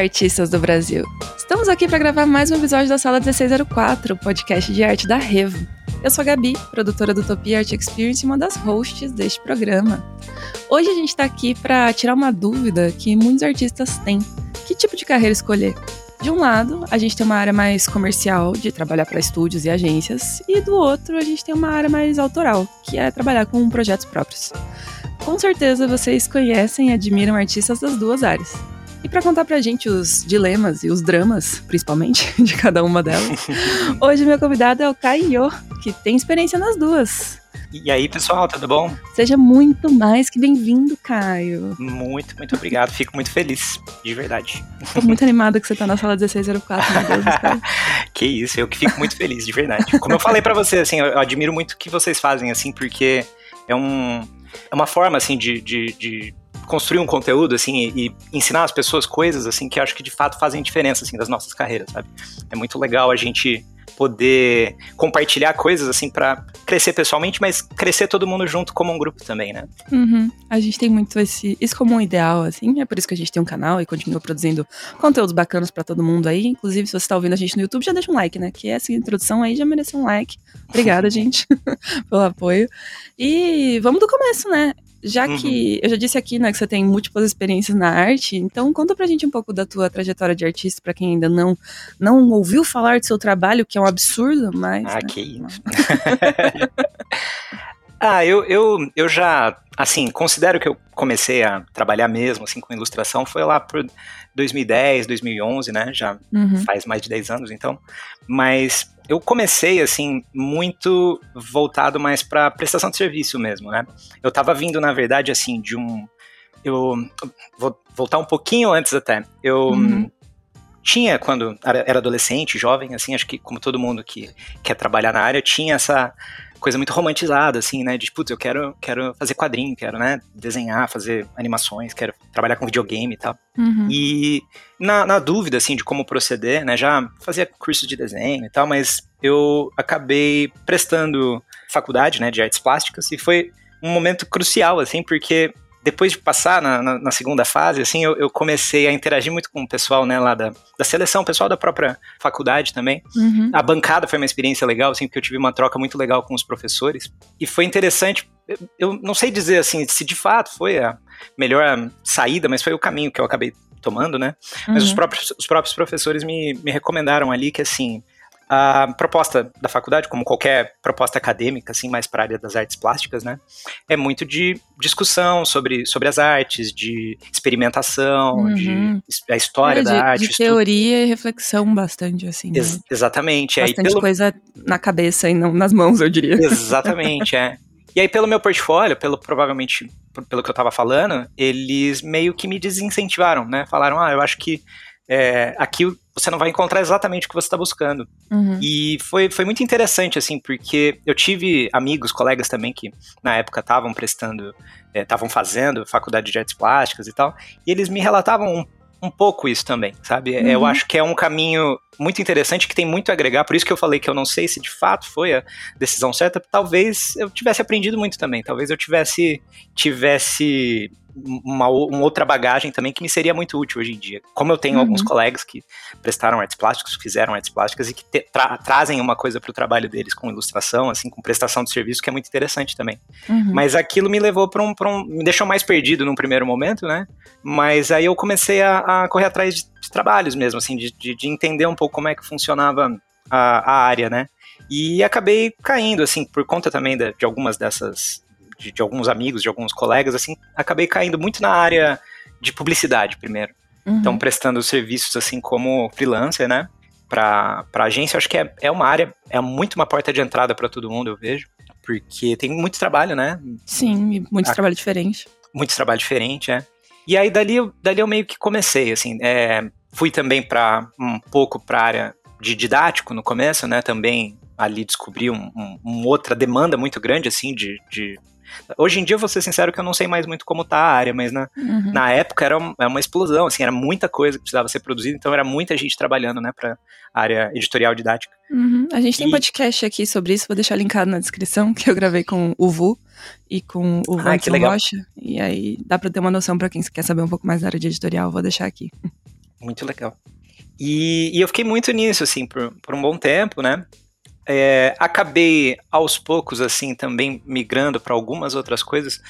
Artistas do Brasil! Estamos aqui para gravar mais um episódio da Sala 1604, podcast de arte da Revo. Eu sou a Gabi, produtora do Utopia Art Experience e uma das hosts deste programa. Hoje a gente está aqui para tirar uma dúvida que muitos artistas têm: que tipo de carreira escolher? De um lado, a gente tem uma área mais comercial, de trabalhar para estúdios e agências, e do outro, a gente tem uma área mais autoral, que é trabalhar com projetos próprios. Com certeza vocês conhecem e admiram artistas das duas áreas. E para contar pra gente os dilemas e os dramas, principalmente, de cada uma delas, hoje meu convidado é o Caio, que tem experiência nas duas. E aí, pessoal, tudo bom? Seja muito mais que bem-vindo, Caio. Muito, muito obrigado. Fico muito feliz, de verdade. Tô muito animada que você tá na sala 1604, meu Deus do que isso, eu que fico muito feliz, de verdade. Como eu falei para você, assim, eu admiro muito o que vocês fazem, assim, porque é um é uma forma assim de, de, de construir um conteúdo assim e, e, ensinar as pessoas coisas assim que acho que de fato fazem diferença assim das nossas carreiras, sabe? É muito legal a gente poder compartilhar coisas assim para crescer pessoalmente, mas crescer todo mundo junto como um grupo também, né? Uhum. A gente tem muito esse isso como um ideal assim, é por isso que a gente tem um canal e continua produzindo conteúdos bacanas para todo mundo aí. Inclusive, se você está ouvindo a gente no YouTube, já deixa um like, né? Que essa introdução aí já mereceu um like. Obrigada, gente, pelo apoio. E vamos do começo, né? Já uhum. que eu já disse aqui, né, que você tem múltiplas experiências na arte, então conta pra gente um pouco da tua trajetória de artista, para quem ainda não não ouviu falar do seu trabalho, que é um absurdo, mas. Ah, né? que isso. ah, eu, eu, eu já, assim, considero que eu comecei a trabalhar mesmo, assim, com ilustração, foi lá por 2010, 2011, né, já uhum. faz mais de 10 anos, então. Mas eu comecei assim muito voltado mais para prestação de serviço mesmo, né? Eu estava vindo na verdade assim de um eu vou voltar um pouquinho antes até. Eu uhum. tinha quando era adolescente, jovem, assim, acho que como todo mundo que quer trabalhar na área tinha essa coisa muito romantizada, assim, né? De, putz, eu quero, quero fazer quadrinho, quero, né? Desenhar, fazer animações, quero trabalhar com videogame e tal. Uhum. E na, na, dúvida, assim, de como proceder, né? Já fazia cursos de desenho e tal, mas eu acabei prestando faculdade, né? De artes plásticas e foi um momento crucial, assim, porque depois de passar na, na, na, segunda fase, assim, eu, eu, comecei a interagir muito com o pessoal, né, lá da, da seleção, o pessoal da própria faculdade também. Uhum. A bancada foi uma experiência legal, assim, porque eu tive uma troca muito legal com os professores. E foi interessante, eu, eu não sei dizer, assim, se de fato foi a melhor saída, mas foi o caminho que eu acabei tomando, né? Uhum. Mas os uhum. próprios, os próprios professores me, me recomendaram ali que, assim, a proposta da faculdade, como qualquer proposta acadêmica, assim, mais para a área das artes plásticas, né, é muito de discussão sobre, sobre as artes, de experimentação, uhum. de a história é, de, da arte. De teoria e reflexão bastante, assim. Ex né? Exatamente. Bastante aí, pelo... coisa na cabeça e não nas mãos, eu diria. Exatamente, é. E aí, pelo meu portfólio, pelo provavelmente pelo que eu estava falando, eles meio que me desincentivaram, né? Falaram, ah, eu acho que é, aqui você não vai encontrar exatamente o que você está buscando. Uhum. E foi, foi muito interessante, assim, porque eu tive amigos, colegas também que na época estavam prestando, estavam é, fazendo faculdade de artes plásticas e tal, e eles me relatavam um um pouco isso também, sabe? Uhum. Eu acho que é um caminho muito interessante que tem muito a agregar, por isso que eu falei que eu não sei se de fato foi a decisão certa, talvez eu tivesse aprendido muito também, talvez eu tivesse tivesse uma, uma, outra bagagem também que me seria muito útil hoje em dia. Como eu tenho uhum. alguns colegas que prestaram artes plásticas, fizeram artes plásticas e que te, tra trazem uma coisa para o trabalho deles com ilustração, assim, com prestação de serviço, que é muito interessante também. Uhum. Mas aquilo me levou para um, um. me deixou mais perdido num primeiro momento, né? Mas aí eu comecei a, a correr atrás de, de, trabalhos mesmo, assim, de, de, de, entender um pouco como é que funcionava a, a área, né? E acabei caindo, assim, por conta também de, de algumas dessas de, de, alguns amigos, de alguns colegas, assim, acabei caindo muito na área de publicidade primeiro. Uhum. Então, prestando serviços assim como freelancer, né? Para agência, acho que é, é uma área, é muito uma porta de entrada para todo mundo, eu vejo. Porque tem muito trabalho, né? Sim, muito A, trabalho diferente. Muito trabalho diferente, é. E aí, dali, dali eu meio que comecei, assim. É, fui também para um pouco para área de didático no começo, né? Também ali descobri uma um, um outra demanda muito grande, assim, de, de Hoje em dia, vou ser sincero que eu não sei mais muito como tá a área, mas na, uhum. na época era uma, era uma, explosão, assim, era muita coisa que precisava ser produzida, então era muita gente trabalhando, né, pra área editorial didática. Uhum. A gente tem um podcast aqui sobre isso, vou deixar linkado na descrição, que eu gravei com o Vu e com o Vanson ah, Rocha, e aí dá pra ter uma noção pra quem quer saber um pouco mais da área de editorial, vou deixar aqui. Muito legal. E, e eu fiquei muito nisso, assim, por, por um bom tempo, né? É, acabei aos poucos, assim, também migrando para algumas outras coisas.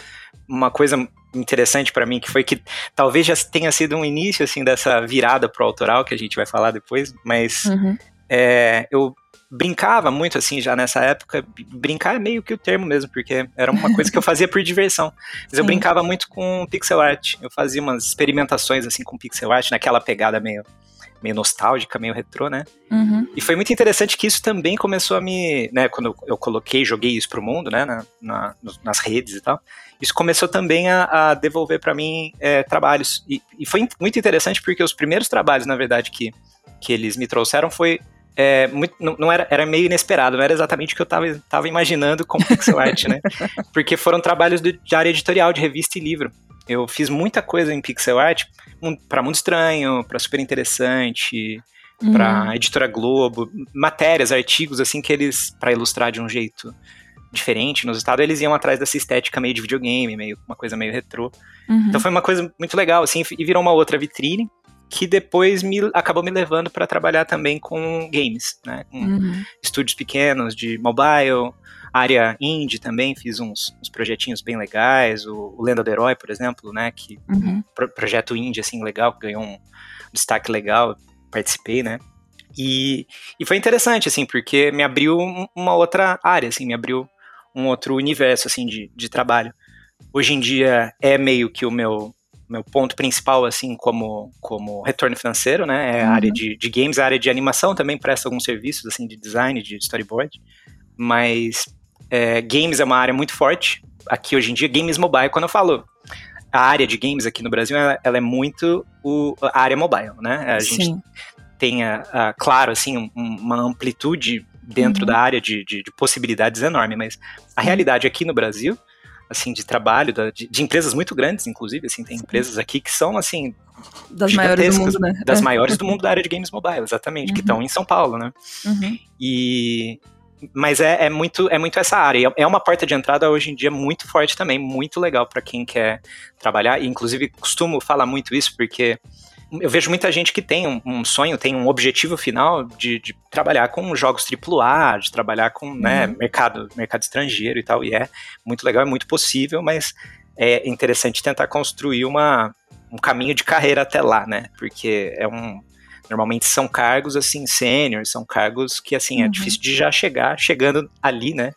Uma coisa interessante para mim que foi que talvez já tenha sido um início, assim, dessa virada pro autoral, que a gente vai falar depois, mas uhum. é, eu brincava muito assim já nessa época. Brincar é meio que o termo mesmo, porque era uma coisa que eu fazia por diversão. Mas eu brincava muito com pixel art. Eu fazia umas experimentações assim com pixel art, naquela pegada meio meio nostálgica, meio retrô, né? Uhum. E foi muito interessante que isso também começou a me, né, quando eu coloquei, joguei isso pro mundo, né, na, na nas redes e tal, isso começou também a, a devolver para mim é, trabalhos. E, e, foi muito interessante porque os primeiros trabalhos, na verdade, que, que eles me trouxeram foi é, muito, não, não, era, era meio inesperado, não era exatamente o que eu estava tava imaginando com pixel art, né? Porque foram trabalhos de, de, área editorial, de revista e livro. Eu fiz muita coisa em pixel art para Mundo Estranho, para Super Interessante, uhum. para Editora Globo, matérias, artigos assim que eles para ilustrar de um jeito diferente nos estados, eles iam atrás dessa estética meio de videogame, meio uma coisa meio retrô. Uhum. Então foi uma coisa muito legal assim, e virou uma outra vitrine que depois me, acabou me levando para trabalhar também com games, né? Com uhum. estúdios pequenos de mobile, área indie também, fiz uns, uns projetinhos bem legais, o, o, Lenda do Herói, por exemplo, né? Que uhum. pro, projeto indie assim legal, que ganhou um destaque legal, participei, né? E, e foi interessante assim, porque me abriu uma outra área, assim, me abriu um outro universo assim de, de trabalho. Hoje em dia é meio que o meu meu ponto principal, assim, como, como retorno financeiro, né? É a uhum. área de, de games, a área de animação também presta alguns serviços, assim, de design, de storyboard. Mas é, games é uma área muito forte. Aqui, hoje em dia, games mobile, quando eu falo a área de games aqui no Brasil, ela, ela é muito o, a área mobile, né? A gente Sim. tem, a, a, claro, assim, um, uma amplitude dentro uhum. da área de, de, de, possibilidades enorme, mas a realidade aqui no Brasil assim de trabalho da, de, de, empresas muito grandes, inclusive, assim, tem empresas aqui que são assim das maiores do mundo, né? Das é. maiores do mundo da área de games mobile, exatamente, uhum. que estão em São Paulo, né? Uhum. E mas é, é, muito é muito essa área. É uma porta de entrada hoje em dia muito forte também, muito legal para quem quer trabalhar. E inclusive costumo falar muito isso porque eu vejo muita gente que tem um, um sonho, tem um objetivo final de, de, trabalhar com jogos AAA, de trabalhar com né, uhum. mercado, mercado estrangeiro e tal, e é muito legal, é muito possível, mas é interessante tentar construir uma, um caminho de carreira até lá, né? Porque é um. Normalmente são cargos assim, sênior, são cargos que assim, é uhum. difícil de já chegar, chegando ali, né?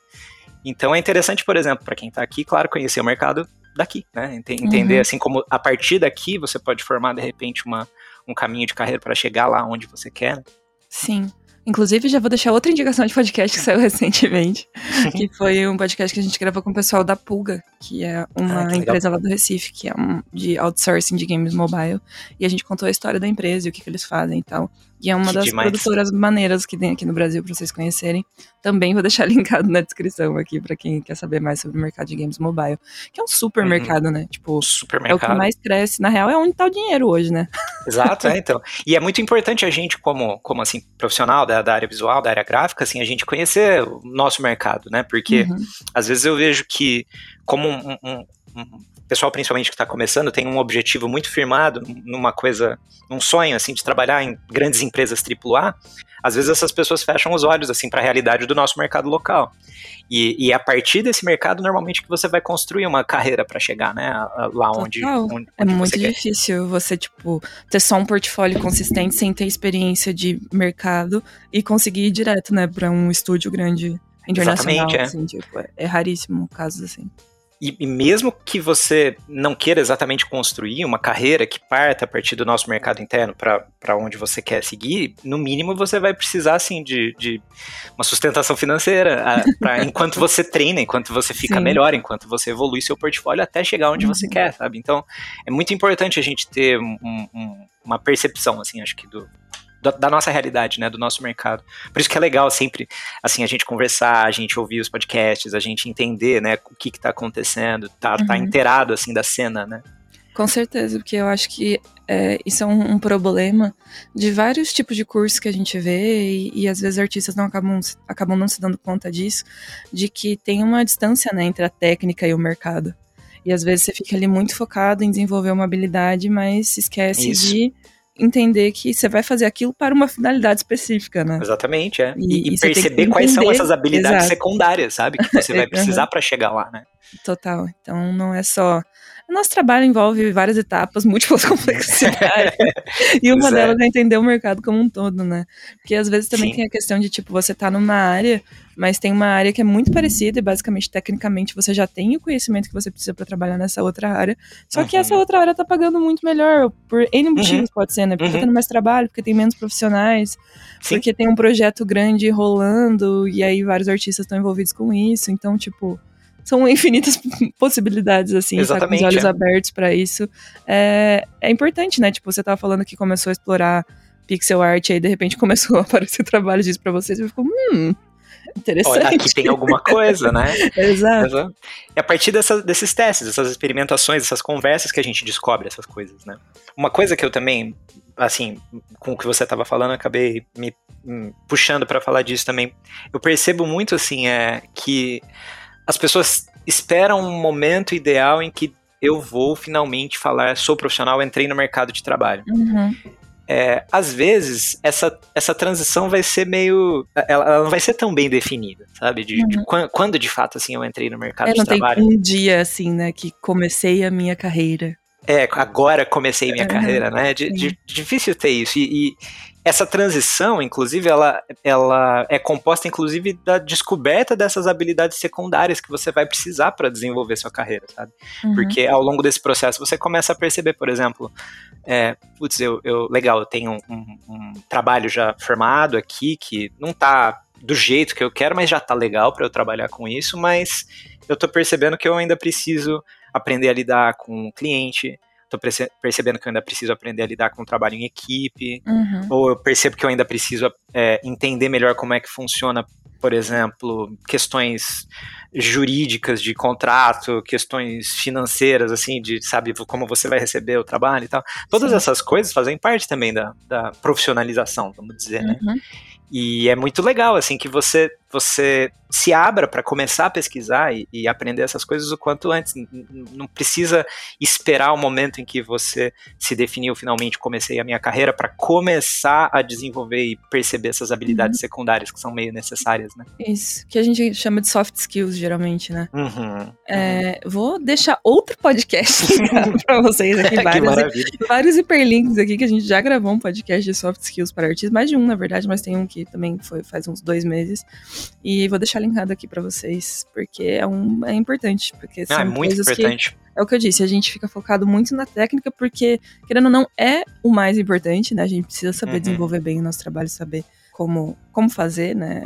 Então é interessante, por exemplo, para quem está aqui, claro, conhecer o mercado daqui, né? Entender uhum. assim como a partir daqui você pode formar de repente uma, um caminho de carreira para chegar lá onde você quer. Sim. Inclusive, já vou deixar outra indicação de podcast que saiu recentemente, que foi um podcast que a gente gravou com o pessoal da Pulga, que é uma ah, empresa lá do Recife, que é um, de outsourcing de games mobile. E a gente contou a história da empresa e o que, que eles fazem e tal. E é uma que das demais. produtoras maneiras que tem aqui no Brasil para vocês conhecerem. Também vou deixar linkado na descrição aqui para quem quer saber mais sobre o mercado de games mobile, que é um super uhum. né? Tipo, super é o que mais cresce. Na real, é onde tá o dinheiro hoje, né? Exato, é, então. E é muito importante a gente, como, como assim, profissional da, da área visual, da área gráfica, assim, a gente conhecer o nosso mercado, né? Porque uhum. às vezes eu vejo que, como um, um, um pessoal principalmente que está começando tem um objetivo muito firmado numa coisa, num sonho assim de trabalhar em grandes empresas AAA, às vezes essas pessoas fecham os olhos assim para a realidade do nosso mercado local. E, e, é a partir desse mercado normalmente que você vai construir uma carreira para chegar, né, lá onde, onde, onde é muito difícil você tipo ter só um portfólio consistente sem ter experiência de mercado e conseguir ir direto, né, para um estúdio grande internacional, Exatamente, é. Assim, tipo, é, é raríssimo casos assim. E, e, mesmo que você não queira exatamente construir uma carreira que parta a partir do nosso mercado interno para onde você quer seguir, no mínimo você vai precisar assim, de, de uma sustentação financeira a, pra, enquanto você treina, enquanto você fica Sim. melhor, enquanto você evolui seu portfólio até chegar onde uhum. você quer, sabe? Então é muito importante a gente ter um, um, uma percepção, assim, acho que do, da, da, nossa realidade, né, do nosso mercado. Por isso que é legal sempre, assim, a gente conversar, a gente ouvir os podcasts, a gente entender, né, o que está acontecendo, tá, tá uhum. tá inteirado, assim, da cena, né. Com certeza, porque eu acho que é, isso é um, um, problema de vários tipos de cursos que a gente vê e, e, às vezes artistas não acabam, acabam não se dando conta disso, de que tem uma distância né, entre a técnica e o mercado. E às vezes você fica ali muito focado em desenvolver uma habilidade, mas se esquece isso. de entender que você vai fazer aquilo para uma finalidade específica, né? Exatamente, é. E, e, e perceber quais são essas habilidades Exato. secundárias, sabe? Que você vai precisar uhum. para chegar lá, né? Total. Então não é só nosso trabalho envolve várias etapas, múltiplas complexidades. e uma pois é. delas é. é entender o mercado como um todo, né? Porque às vezes também Sim. tem a questão de, tipo, você tá numa área, mas tem uma área que é muito parecida e basicamente, tecnicamente, você já tem o conhecimento que você precisa para trabalhar nessa outra área. Só uhum. que essa uhum. outra área tá pagando muito melhor, por N uhum. motivos, uhum. pode ser, né? Porque tá uhum. tá tendo mais trabalho, porque tem menos profissionais, Sim. porque tem um projeto grande rolando, e aí vários artistas estão envolvidos com isso. Então, tipo são infinitas possibilidades, assim, Exatamente, tá com os olhos é. abertos para isso. É, é importante, né? Tipo, você tava falando que começou a explorar pixel art, e aí de repente começou a aparecer trabalho disso pra vocês, e ficou, hum, interessante. Olha, aqui tem alguma coisa, né? Exato. E a partir dessa, desses testes, dessas experimentações, dessas conversas que a gente descobre essas coisas, né? Uma coisa que eu também, assim, com o que você estava falando, acabei me, me puxando para falar disso também. Eu percebo muito, assim, é que as pessoas esperam um momento ideal em que eu vou finalmente falar, sou profissional, entrei no mercado de trabalho. Uhum. É, às vezes, essa, essa transição vai ser meio. Ela, ela não vai ser tão bem definida, sabe? De, uhum. de quando, quando, de fato assim eu entrei no mercado de trabalho. Tem um dia assim, né, que comecei a minha carreira. É, agora comecei minha uhum. carreira, né? De, de, difícil ter isso. E, e, essa transição, inclusive, ela, ela é composta, inclusive, da descoberta dessas habilidades secundárias que você vai precisar para desenvolver sua carreira, sabe? Uhum. Porque ao longo desse processo você começa a perceber, por exemplo, é, putz, eu, eu legal, eu tenho um, um, um trabalho já formado aqui que não tá do jeito que eu quero, mas já tá legal para eu trabalhar com isso, mas eu tô percebendo que eu ainda preciso aprender a lidar com o cliente, tô percebendo que eu ainda preciso aprender a lidar com o trabalho em equipe, uhum. ou eu percebo que eu ainda preciso é, entender melhor como é que funciona, por exemplo, questões jurídicas de contrato, questões financeiras, assim, de sabe como você vai receber o trabalho e tal. Todas Sim. essas coisas fazem parte também da, da profissionalização, vamos dizer, né? uhum. né? E é muito legal, assim, que você, você se abra para começar a pesquisar e, e, aprender essas coisas o quanto antes. Não precisa esperar o momento em que você se definiu finalmente, comecei a minha carreira, para começar a desenvolver e perceber essas habilidades uhum. secundárias que são meio necessárias, né? Isso, que a gente chama de soft skills, geralmente, né? Uhum, é, Vou deixar outro podcast para vocês aqui, vários, vários hiperlinks aqui, que a gente já gravou um podcast de soft skills para artistas, mais de um, na verdade, mas tem um que também foi faz uns dois meses. E vou deixar linkado aqui para vocês, porque é, um, é importante. Porque ah, é muito importante. Que, é o que eu disse, a gente fica focado muito na técnica, porque, querendo ou não, é o mais importante, né? A gente precisa saber uhum. desenvolver bem o nosso trabalho, saber como, como fazer, né?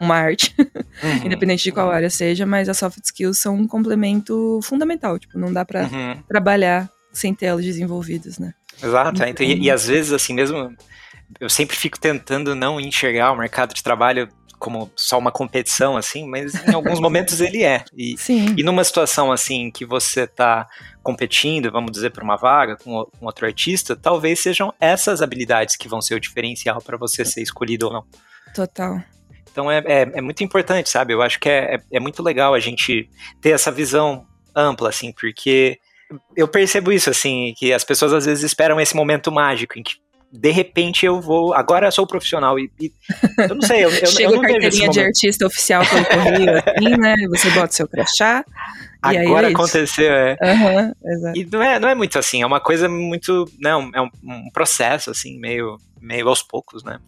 Uma arte, uhum. independente de qual área seja, mas as soft skills são um complemento fundamental. Tipo, não dá para uhum. trabalhar sem ter elas desenvolvidas, né? Exato, então, e, e às vezes, assim, mesmo eu sempre fico tentando não enxergar o mercado de trabalho como só uma competição, assim, mas em alguns momentos ele é. E, Sim. e numa situação assim que você está competindo, vamos dizer, por uma vaga com, com, outro artista, talvez sejam essas habilidades que vão ser o diferencial para você ser escolhido ou não. Total. Então é, é, é muito importante, sabe? Eu acho que é, é, é muito legal a gente ter essa visão ampla, assim, porque eu percebo isso, assim, que as pessoas às vezes esperam esse momento mágico em que de repente eu vou. Agora eu sou profissional e, e eu não sei, eu, eu, Chega eu não carteirinha de artista oficial pelo correio, assim, né? Você bota seu crachá. Agora é aconteceu, é. Uhum. E não é, não é muito assim, é uma coisa muito. Não, é um, um processo, assim, meio, meio aos poucos, né?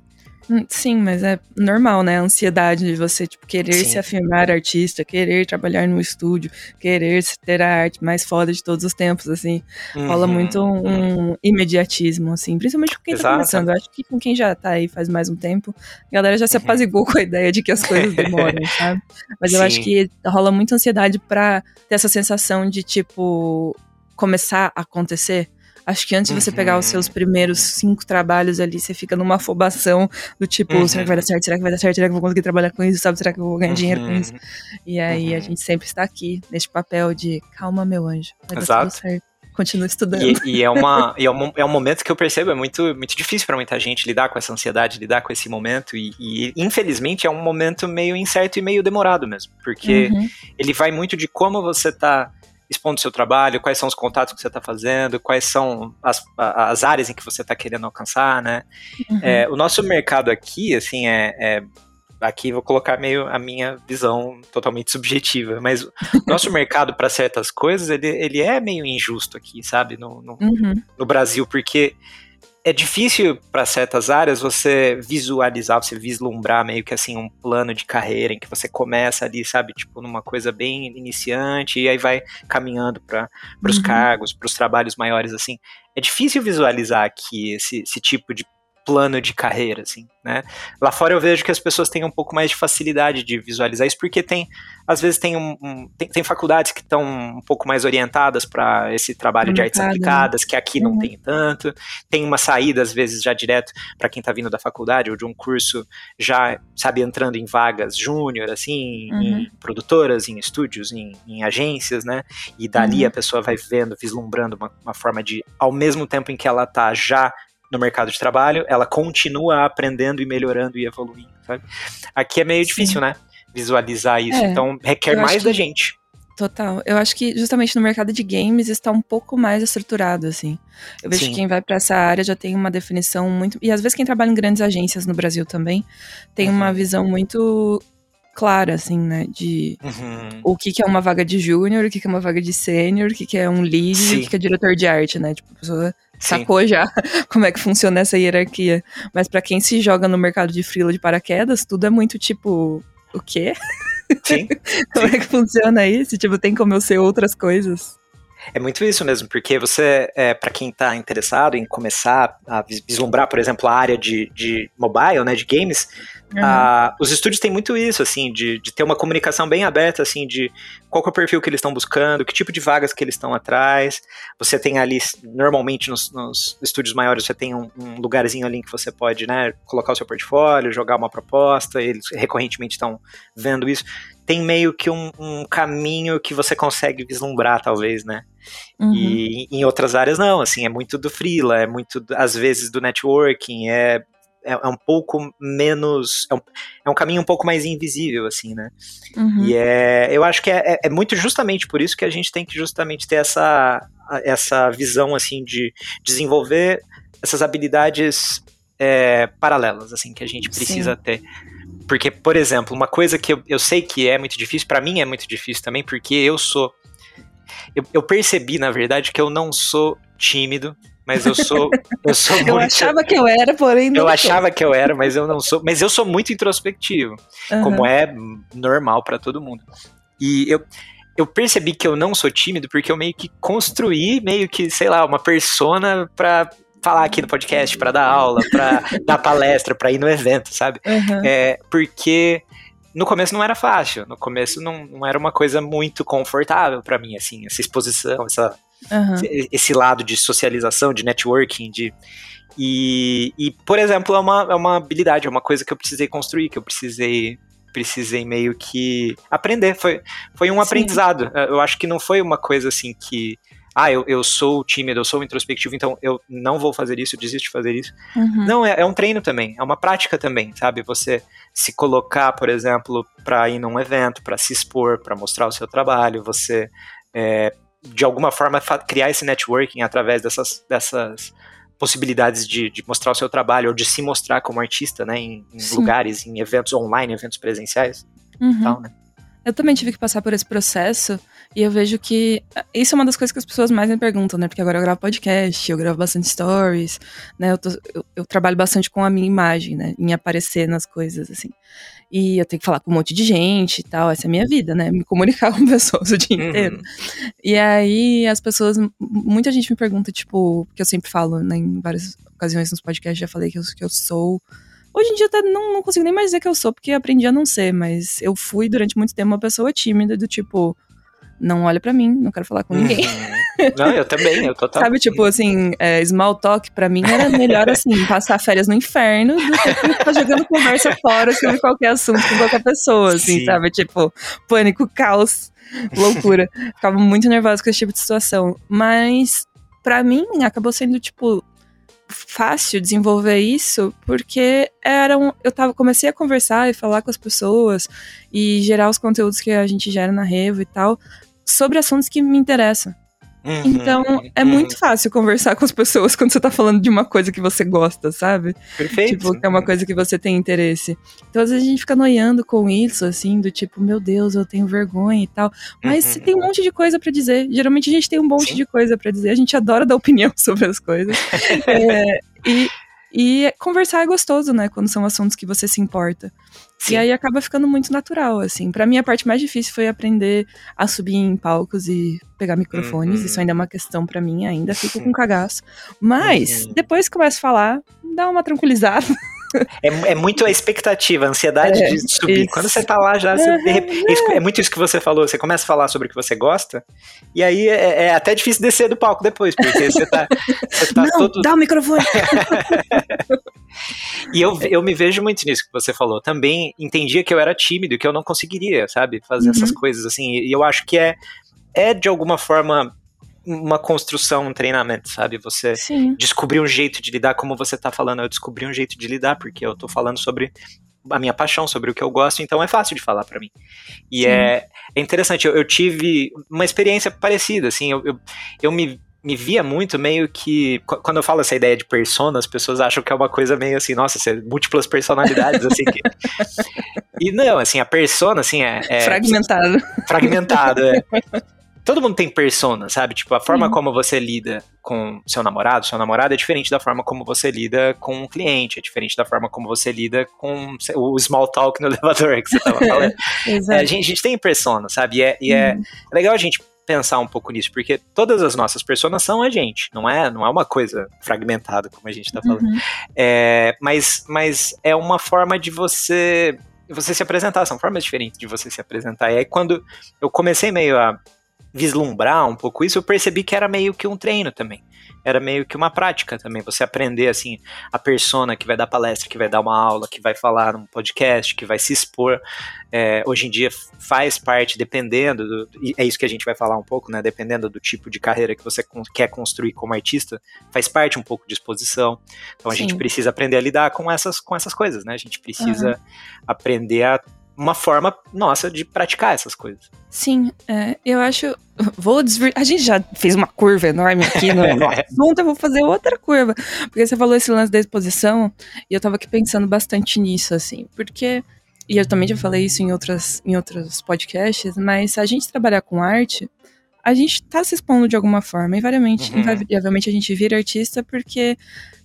Hum, sim, mas é normal, né? A ansiedade de você, tipo, querer Sim. se afirmar artista, querer trabalhar no estúdio, querer ter a arte mais foda de todos os tempos, assim. Uhum. Rola muito um, imediatismo, assim. Principalmente com quem tá Exato. tá começando. Eu acho que com quem já tá aí faz mais um tempo, a galera já se uhum. apazigou com a ideia de que as coisas demoram, sabe? Mas Sim. eu acho que rola muita ansiedade pra ter essa sensação de, tipo, começar a acontecer. Acho que antes de você uhum. pegar os seus uhum. primeiros cinco trabalhos ali, você fica numa afobação do tipo, uhum. será que vai dar certo? Será que vai dar certo? Será que eu vou conseguir trabalhar com isso? Sabe? Será que eu vou ganhar uhum. dinheiro com isso? Uhum. E aí a uhum. gente sempre está aqui, neste papel de calma, meu anjo. Vai Exato. tudo certo. Continua estudando. E, e, é, uma, e é, um, é um momento que eu percebo, é muito, muito difícil para muita gente lidar com essa ansiedade, lidar com esse momento. E, e, infelizmente é um momento meio incerto e meio demorado mesmo. Porque ele vai muito de como você tá expondo seu trabalho, quais são os contatos que você está fazendo, quais são as, as áreas em que você está querendo alcançar, né? Uhum. É, o nosso mercado aqui, assim, é, é aqui vou colocar meio a minha visão totalmente subjetiva, mas o nosso mercado para certas coisas, ele, ele é meio injusto aqui, sabe, no, no, uhum. no Brasil, porque é difícil para certas áreas você visualizar, você vislumbrar meio que assim um plano de carreira em que você começa ali, sabe, tipo numa coisa bem iniciante e aí vai caminhando para os uhum. cargos, para os trabalhos maiores assim. É difícil visualizar aqui esse, esse tipo de plano de carreira, assim, né? Lá fora eu vejo que as pessoas têm um pouco mais de facilidade de visualizar isso, porque tem, às vezes tem, um, um tem, tem, faculdades que estão um pouco mais orientadas para esse trabalho de artes né? aplicadas, que aqui uhum. não tem tanto. Tem uma saída, às vezes, já direto para quem está vindo da faculdade ou de um curso, já, sabe, entrando em vagas júnior, assim, uhum. em produtoras, em estúdios, em, em agências, né? E dali uhum. a pessoa vai vendo, vislumbrando uma, uma forma de, ao mesmo tempo em que ela está já no mercado de trabalho, ela continua aprendendo e melhorando e evoluindo, sabe? Aqui é meio Sim. difícil, né? Visualizar isso, é, então requer mais da gente. Total. Eu acho que justamente no mercado de games está um pouco mais estruturado, assim. Eu vejo Sim. que quem vai para essa área já tem uma definição muito. E às vezes quem trabalha em grandes agências no Brasil também tem uhum. uma visão muito clara, assim, né? De uhum. o que, que é uma vaga de júnior, o que, que é uma vaga de sênior, o que, que é um lead, Sim. o que, que é diretor de arte, né? Tipo, a pessoa sacou Sim. já como é que funciona essa hierarquia. Mas para quem se joga no mercado de frila de paraquedas, tudo é muito tipo, o quê? Sim. como Sim. é que funciona isso? Tipo, tem como eu ser outras coisas? É muito isso mesmo, porque você, é, para quem está interessado em começar a vislumbrar, por exemplo, a área de, de mobile, né, de games, uhum. a, os estúdios têm muito isso, assim, de, de ter uma comunicação bem aberta, assim, de qual é o perfil que eles estão buscando, que tipo de vagas que eles estão atrás. Você tem ali, normalmente nos, nos estúdios maiores, você tem um, um, lugarzinho ali que você pode, né, colocar o seu portfólio, jogar uma proposta, eles recorrentemente estão vendo isso tem meio que um, um, caminho que você consegue vislumbrar, talvez, né? Uhum. E em outras áreas não, assim, é muito do freela, é muito, às vezes, do networking, é, é, é um pouco menos, é um, é um, caminho um pouco mais invisível, assim, né? Uhum. E é, eu acho que é, é, é, muito justamente por isso que a gente tem que justamente ter essa, essa visão, assim, de desenvolver essas habilidades é, paralelas, assim, que a gente precisa Sim. ter porque, por exemplo, uma coisa que eu, eu sei que é muito difícil, para mim é muito difícil também, porque eu sou. Eu, eu, percebi, na verdade, que eu não sou tímido, mas eu sou. Eu, sou eu achava que eu era, porém não. Eu sou. achava que eu era, mas eu não sou. Mas eu sou muito introspectivo, uhum. como é normal para todo mundo. E eu, eu percebi que eu não sou tímido porque eu meio que construí meio que, sei lá, uma persona pra falar aqui no podcast, para dar aula, para dar palestra, para ir no evento, sabe? Uhum. É, porque no começo não era fácil, no começo não, não era uma coisa muito confortável para mim, assim, essa exposição, essa, uhum. esse lado de socialização, de networking, de. E, e, por exemplo, é uma, é uma habilidade, é uma coisa que eu precisei construir, que eu precisei precisei meio que aprender. Foi, foi um Sim. aprendizado. Eu acho que não foi uma coisa assim que ah, eu, eu sou tímido, eu sou introspectivo, então eu não vou fazer isso, eu desisto de fazer isso. Uhum. Não, é, é, um treino também, é uma prática também, sabe? Você se colocar, por exemplo, para ir num evento, para se expor, para mostrar o seu trabalho, você é, de alguma forma criar esse networking através dessas, dessas possibilidades de, de, mostrar o seu trabalho ou de se mostrar como artista, né, em, em lugares, em eventos online, eventos presenciais, uhum. tal, né? Eu também tive que passar por esse processo e eu vejo que isso é uma das coisas que as pessoas mais me perguntam, né? Porque agora eu gravo podcast, eu gravo bastante stories, né? Eu, tô, eu, eu, trabalho bastante com a minha imagem, né? Em aparecer nas coisas, assim. E eu tenho que falar com um monte de gente e tal. Essa é a minha vida, né? Me comunicar com pessoas o dia uhum. inteiro. E aí as pessoas. Muita gente me pergunta, tipo, que eu sempre falo, né? Em várias ocasiões nos podcasts, já falei que eu, que eu sou. Hoje em dia até não, não consigo nem mais dizer que eu sou, porque aprendi a não ser, mas eu fui durante muito tempo uma pessoa tímida, do tipo, não olha para mim, não quero falar com ninguém. Uhum. Não, eu também, eu total. Sabe, tipo assim, é, small talk pra mim era melhor assim, passar férias no inferno do que ficar jogando conversa fora sobre qualquer assunto com qualquer pessoa, assim, Sim. sabe? Tipo, pânico, caos, loucura. Ficava muito nervosa com esse tipo de situação. Mas, para mim, acabou sendo, tipo, fácil desenvolver isso porque eram eu tava comecei a conversar e falar com as pessoas e gerar os conteúdos que a gente gera na Revo e tal sobre assuntos que me interessam. Uhum, então, é uhum. muito fácil conversar com as pessoas quando você tá falando de uma coisa que você gosta, sabe? Perfeito. Tipo, que é uma coisa que você tem interesse. Então, às vezes a gente fica noiando com isso, assim, do tipo, meu Deus, eu tenho vergonha e tal. Mas uhum. você tem um monte de coisa para dizer. Geralmente a gente tem um monte Sim. de coisa para dizer. A gente adora dar opinião sobre as coisas. é, e, e conversar é gostoso, né? Quando são assuntos que você se importa. Sim. E aí acaba ficando muito natural, assim. Para mim, a parte mais difícil foi aprender a subir em palcos e pegar microfones. Uhum. Isso ainda é uma questão para mim, ainda fico com cagaço. Mas, uhum. depois que começa a falar, dá uma tranquilizada. É, é muito a expectativa, a ansiedade é, de subir. Isso. Quando você tá lá já, você, é. é muito isso que você falou. Você começa a falar sobre o que você gosta, e aí é, é até difícil descer do palco depois, porque você tá, você tá Não, todo. Dá o microfone! e eu, eu me vejo muito nisso que você falou. Também entendia que eu era tímido, que eu não conseguiria, sabe, fazer uhum. essas coisas assim. E eu acho que é, é de alguma forma uma construção, um treinamento, sabe? Você Sim. descobrir um jeito de lidar, como você tá falando, eu descobri um jeito de lidar, porque eu tô falando sobre a minha paixão, sobre o que eu gosto, então é fácil de falar para mim. E é, é, interessante, eu, eu, tive uma experiência parecida, assim, eu, eu, eu me me via muito meio que. Quando eu falo essa ideia de persona, as pessoas acham que é uma coisa meio assim, nossa, ser múltiplas personalidades, assim. Que... E não, assim, a persona, assim, é. é fragmentado. Fragmentado, é todo mundo tem persona, sabe? Tipo, a forma uhum. como você lida com seu namorado, seu namorado é diferente da forma como você lida com um cliente, é diferente da forma como você lida com o small talk no elevador que você tava falando. é, a, gente, a, gente, tem persona, sabe? E, é, e é uhum. legal a gente pensar um pouco nisso, porque todas as nossas personas são a gente, não é, não é uma coisa fragmentada como a gente está falando. Uhum. É, mas, mas é uma forma de você você se apresentar, são formas diferentes de você se apresentar. E aí quando eu comecei meio a vislumbrar um pouco isso, eu percebi que era meio que um treino também. Era meio que uma prática também. Você aprender, assim, a persona que vai dar palestra, que vai dar uma aula, que vai falar num podcast, que vai se expor. É, hoje em dia faz parte, dependendo, do, e é isso que a gente vai falar um pouco, né? Dependendo do tipo de carreira que você quer construir como artista, faz parte um pouco de exposição. Então a Sim. gente precisa aprender a lidar com essas, com essas coisas, né? A gente precisa uhum. aprender a uma forma nossa de praticar essas coisas. Sim, é, eu acho. Vou desvir... A gente já fez uma curva enorme aqui no, assunto, eu vou fazer outra curva. Porque você falou esse lance da exposição, e eu tava aqui pensando bastante nisso, assim, porque. E eu também já falei isso em, outras, em outros podcasts, mas se a gente trabalhar com arte, a gente tá se expondo de alguma forma. Invariavelmente, uhum. invariavelmente a gente vira artista porque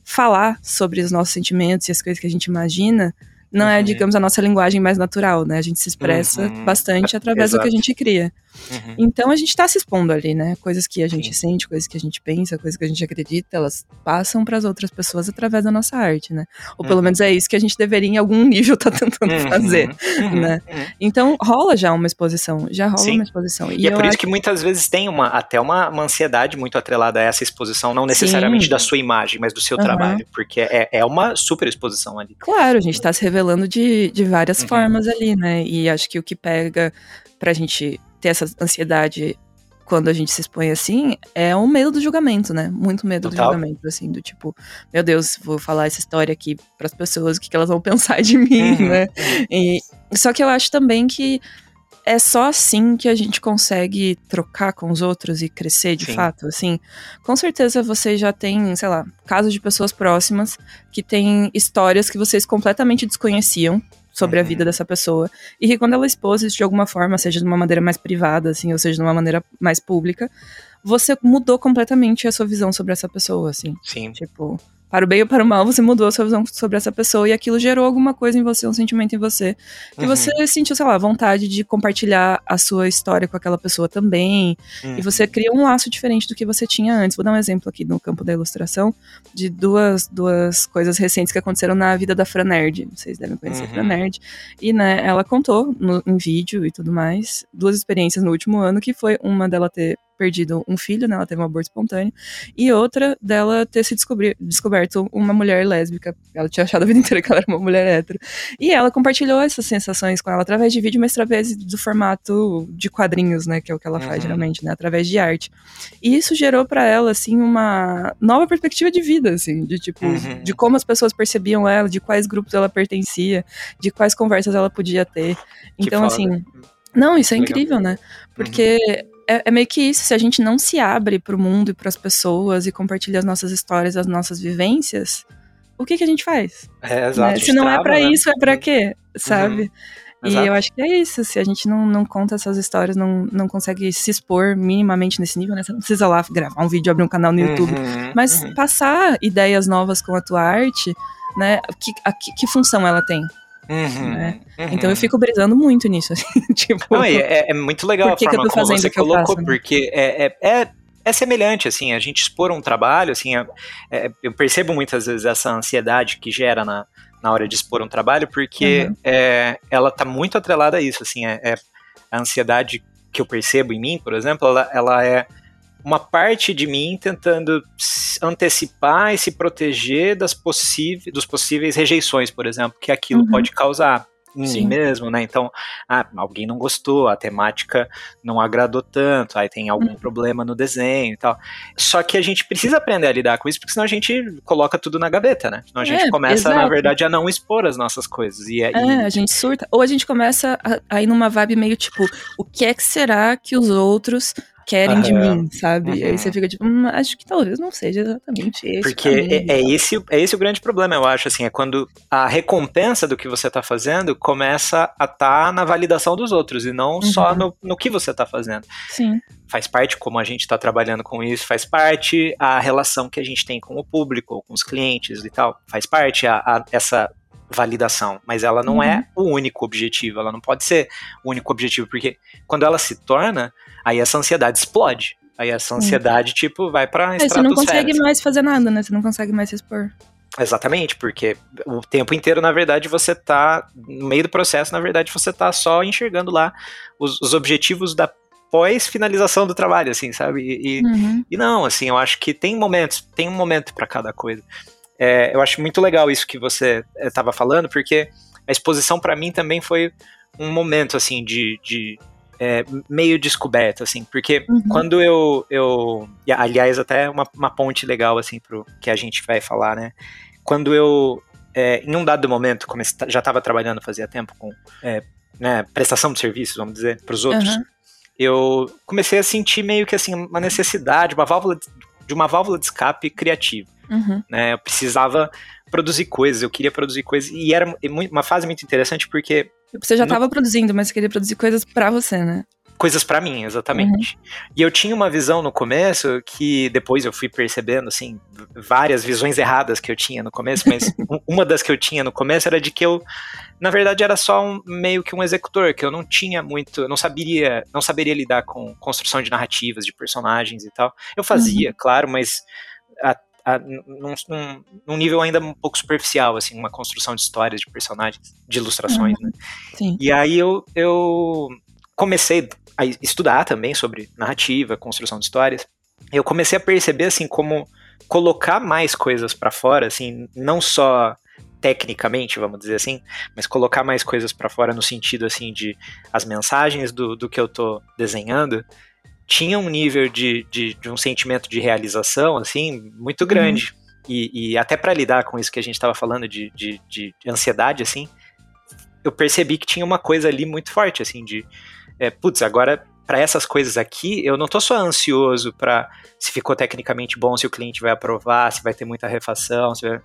falar sobre os nossos sentimentos e as coisas que a gente imagina não é, uhum. digamos, a nossa linguagem mais natural, né? A gente se expressa uhum. bastante através Exato. do que a gente cria. Uhum. Então a gente está se expondo ali, né? Coisas que a gente Sim. sente, coisas que a gente pensa, coisas que a gente acredita, elas passam para as outras pessoas através da nossa arte, né? Ou pelo uhum. menos é isso que a gente deveria em algum nível estar tá tentando uhum. fazer, uhum. né? Então rola já uma exposição, já rola Sim. uma exposição. E, e é por isso que muitas vezes tem uma até uma, uma ansiedade muito atrelada a essa exposição, não necessariamente Sim. da sua imagem, mas do seu trabalho, porque é, é uma super exposição ali. Claro, a gente está se revelando de, de várias uhum. formas ali, né? E acho que o que pega pra gente ter essa ansiedade quando a gente se expõe assim, é um medo do julgamento, né? Muito medo Total. do julgamento, assim, do tipo, meu Deus, vou falar essa história aqui para as pessoas, o que, que, elas vão pensar de mim, uhum. né? E, só que eu acho também que é só assim que a gente consegue trocar com os outros e crescer de Sim. fato, assim. Com certeza você já tem, sei lá, casos de pessoas próximas que têm histórias que vocês completamente desconheciam sobre uhum. a vida dessa pessoa. E que quando ela expôs isso de alguma forma, seja de uma maneira mais privada, assim, ou seja, de uma maneira mais pública, você mudou completamente a sua visão sobre essa pessoa, assim. Sim. Tipo, para o bem ou para o mal, você mudou a sua visão sobre essa pessoa e aquilo gerou alguma coisa em você, um sentimento em você. Que uhum. você sentiu, sei lá, vontade de compartilhar a sua história com aquela pessoa também. Uhum. E você uhum. cria um laço diferente do que você tinha antes. Vou dar um exemplo aqui no campo da ilustração de duas, duas coisas recentes que aconteceram na vida da Fran Nerd. Vocês devem conhecer uhum. a Fran uhum. Nerd. E, né, ela contou no, em vídeo e tudo mais duas experiências no último ano, que foi uma dela ter perdido um filho, né? Ela teve um aborto espontâneo. E outra dela ter se descoberto uma mulher lésbica. Ela tinha achado a vida inteira que ela era uma mulher hétero. E ela compartilhou essas sensações com ela através de vídeo, mas através do formato de quadrinhos, né? Que é o que ela faz uhum. geralmente, né? Através de arte. E isso gerou para ela, assim, uma nova perspectiva de vida, assim. De tipo, uhum. de como as pessoas percebiam ela, de quais grupos ela pertencia, de quais conversas ela podia ter. Então, assim. Não, isso é Legal. incrível, né? Porque. Uhum é, é, meio que isso, se a gente não se abre para o mundo e para as pessoas e compartilha as nossas histórias, as nossas vivências, o que que a gente faz? É, exato. Né? Se não é para né? isso, é para quê? Sabe? Uhum. E Exato. eu acho que é isso. Se a gente não, não conta essas histórias, não, não consegue se expor minimamente nesse nível, né? Você não precisa lá gravar um vídeo, abrir um canal no YouTube. Uhum, mas uhum. passar ideias novas com a tua arte, né? Que, a, que, que função ela tem? Uhum, né? uhum. Então eu fico brisando muito nisso, assim, tipo... Não, é, é, muito legal a forma como você colocou, faço, né? porque é, é, é, é, semelhante, assim, a gente expor um trabalho, assim, é, é, eu percebo muitas vezes essa ansiedade que gera na, na hora de expor um trabalho, porque uhum. é, ela está muito atrelada a isso, assim, é, é, a ansiedade que eu percebo em mim, por exemplo, ela, ela é uma parte de mim tentando antecipar e se proteger das possíveis, dos possíveis rejeições, por exemplo, que aquilo uhum. pode causar em Sim. mim mesmo, né? Então, ah, alguém não gostou, a temática não agradou tanto, aí tem algum uhum. problema no desenho e tal. Só que a gente precisa aprender a lidar com isso, porque senão a gente coloca tudo na gaveta, né? Senão a gente é, começa, exato. na verdade, a não expor as nossas coisas. E, é, e... a gente surta. Ou a gente começa a, a ir numa vibe meio tipo, o que é que será que os outros querem uhum. de mim, sabe? Uhum. Aí você fica tipo, hum, acho que talvez não seja exatamente esse. Porque é, é, esse, é esse o grande problema, eu acho, assim, é quando a recompensa do que você tá fazendo começa a estar tá na validação dos outros e não uhum. só no, no que você tá fazendo. Sim. Faz parte como a gente está trabalhando com isso, faz parte a relação que a gente tem com o público, com os clientes e tal, faz parte a, a essa validação, mas ela não é uhum. é o único objetivo, ela não pode ser o único objetivo, porque quando ela se torna, aí essa ansiedade explode. Aí essa ansiedade, tipo, vai pra é, Você não consegue mais fazer nada, né? Você não consegue mais se expor. Exatamente, porque o tempo inteiro, na verdade, você tá. No meio do processo, na verdade, você tá só enxergando lá os, os objetivos da pós-finalização do trabalho, assim, sabe? E, uhum. e, não, assim, eu acho que tem momentos, tem um momento para cada coisa. É, eu acho muito legal isso que você estava é, falando, porque a exposição para mim também foi um momento, assim, de, de é, meio descoberto, assim, porque uhum. quando eu, eu. Aliás, até uma, uma ponte legal, assim, pro que a gente vai falar, né? Quando eu, é, em um dado momento, como já estava trabalhando fazia tempo com é, né, prestação de serviços, vamos dizer, para os outros, uhum. eu comecei a sentir meio que assim uma necessidade, uma válvula de, de uma válvula de escape criativa. Uhum. Né? Eu precisava produzir coisas, eu queria produzir coisas e era uma fase muito interessante porque você já estava no... produzindo, mas queria produzir coisas para você, né? Coisas para mim, exatamente. Uhum. E eu tinha uma visão no começo que depois eu fui percebendo, assim, várias visões erradas que eu tinha no começo, mas uma das que eu tinha no começo era de que eu, na verdade, era só um, meio que um executor, que eu não tinha muito, não saberia, não saberia lidar com construção de narrativas, de personagens e tal. Eu fazia, uhum. claro, mas a, a, num, num, num, nível ainda um pouco superficial, assim, uma construção de histórias, de personagens, de ilustrações, uhum. né? Sim. E aí eu, eu comecei a estudar também sobre narrativa, construção de histórias. Eu comecei a perceber, assim, como colocar mais coisas para fora, assim, não só tecnicamente, vamos dizer assim, mas colocar mais coisas para fora no sentido assim de as mensagens do, do que eu tô desenhando tinha um nível de, de, de um sentimento de realização, assim, muito uhum. grande. Uhum. E, e, até para lidar com isso que a gente estava falando de, de, de, ansiedade, assim, eu percebi que tinha uma coisa ali muito forte, assim, de, é, putz, agora para essas coisas aqui, eu não tô só ansioso para se ficou tecnicamente bom, se o cliente vai aprovar, se vai ter muita refação, vai...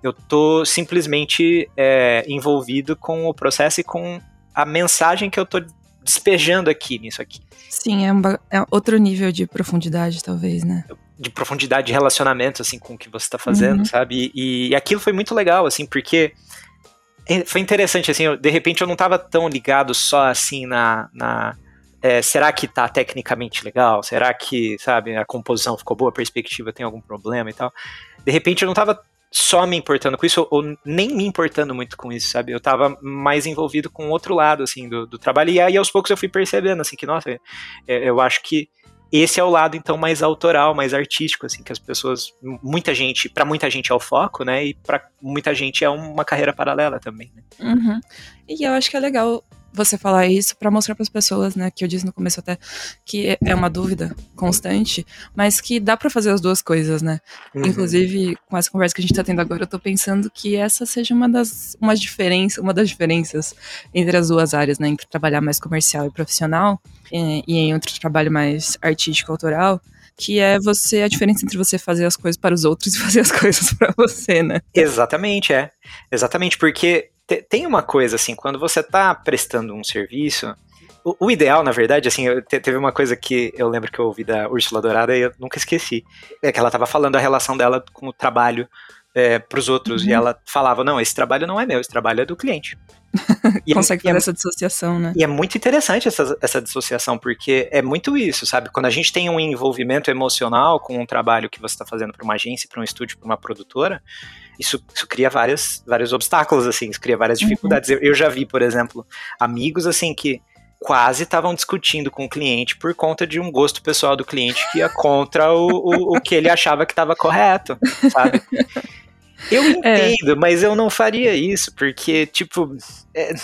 eu tô simplesmente é, envolvido com o processo e com a mensagem que eu tô despejando aqui nisso aqui. Sim, é, um, é outro nível de profundidade, talvez, né? De profundidade de relacionamento, assim, com o que você tá fazendo, uhum. sabe? E, e aquilo foi muito legal, assim, porque é, foi interessante, assim, eu, de repente eu não tava tão ligado só, assim, na... na é, será que tá tecnicamente legal? Será que, sabe, a composição ficou boa, a perspectiva tem algum problema e tal? De repente eu não tava só me importando com isso, ou nem me importando muito com isso, sabe? Eu tava mais envolvido com outro lado, assim, do, do trabalho, e aí aos poucos eu fui percebendo, assim, que, nossa, é, eu acho que esse é o lado, então, mais autoral, mais artístico, assim, que as pessoas, muita gente, para muita gente é o foco, né? E para muita gente é uma carreira paralela também, né? Uhum. E eu acho que é legal você falar isso para mostrar para as pessoas, né, que eu disse no começo até que é uma dúvida constante, mas que dá para fazer as duas coisas, né? Uhum. Inclusive, com essa conversa que a gente está tendo agora, eu tô pensando que essa seja uma das uma diferença, uma das diferenças entre as duas áreas, né, entre trabalhar mais comercial e profissional e, e em outro trabalho mais artístico autoral, que é você a diferença entre você fazer as coisas para os outros e fazer as coisas para você, né? Exatamente, é. Exatamente, porque tem uma coisa assim, quando você está prestando um serviço, o, o, ideal, na verdade, assim, eu, teve uma coisa que eu lembro que eu ouvi da Úrsula Dourada e eu nunca esqueci, é que ela estava falando a relação dela com o trabalho é, para os outros uhum. e ela falava, não, esse trabalho não é meu, esse trabalho é do cliente. É Consegue é, fazer é, essa dissociação, né? E é muito interessante essa, essa dissociação, porque é muito isso, sabe? Quando a gente tem um envolvimento emocional com um trabalho que você está fazendo para uma agência, para um estúdio, para uma produtora, isso, isso cria vários, vários obstáculos, assim, isso cria várias uhum. dificuldades. Uhum. Eu, eu já vi, por exemplo, amigos, assim, que quase estavam discutindo com o cliente por conta de um gosto pessoal do cliente que ia contra o, o, o que ele achava que estava correto, sabe? Eu é. entendo, é. mas eu não faria isso, porque, tipo, é,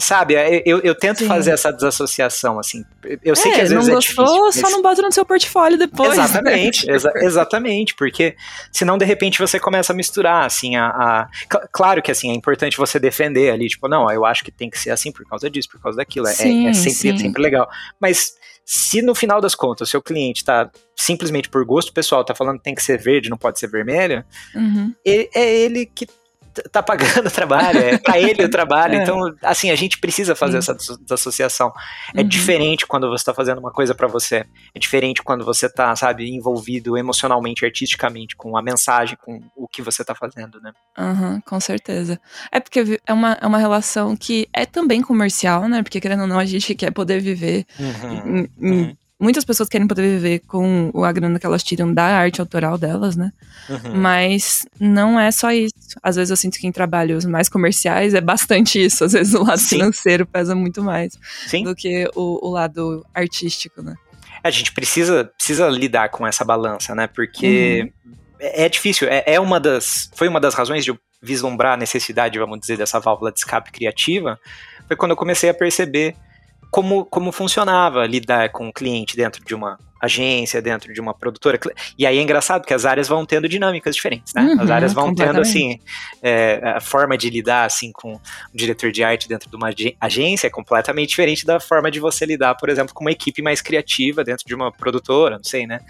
Sabe, é, eu, eu tento Sim. fazer essa desassociação, assim. Eu sei é, que às vezes não é gostou, difícil. Mas... Só não bota no seu portfólio depois. Exatamente, né? exa exatamente, porque senão de repente você começa a misturar, assim, a, a, Claro que, assim, é importante você defender ali, tipo, não, eu acho que tem que ser assim por causa disso, por causa daquilo. É, sim, é, é sempre, é sempre legal. Mas se no final das contas o seu cliente está simplesmente por gosto pessoal, tá falando que tem que ser verde, não pode ser vermelho, uhum. é ele que tá pagando o trabalho, é pra ele o trabalho. É. Então, assim, a gente precisa fazer essa desassociação. É uhum. diferente quando você tá fazendo uma coisa para você. É diferente quando você tá, sabe, envolvido emocionalmente, artisticamente, com a mensagem, com o que você tá fazendo, né? Uhum, com certeza. É porque é uma, é uma relação que é também comercial, né? Porque querendo ou não, a gente quer poder viver uhum. em, em uhum muitas pessoas querem poder viver com a grana que elas tiram da arte autoral delas, né? Uhum. Mas não é só isso. Às vezes eu sinto que em trabalhos mais comerciais é bastante isso. Às vezes o lado Sim. financeiro pesa muito mais Sim. do que o, o, lado artístico, né? A gente precisa, precisa lidar com essa balança, né? Porque uhum. é, é difícil. É, é uma das. Foi uma das razões de eu vislumbrar a necessidade, vamos dizer, dessa válvula de escape criativa. Foi quando eu comecei a perceber como, como funcionava lidar com o cliente dentro de uma agência, dentro de uma produtora. E aí é engraçado que as áreas vão tendo dinâmicas diferentes, né? Uhum, as áreas vão tendo, assim, é, a forma de lidar, assim, com um diretor de arte dentro de uma agência é completamente diferente da forma de você lidar, por exemplo, com uma equipe mais criativa dentro de uma produtora, não sei, né?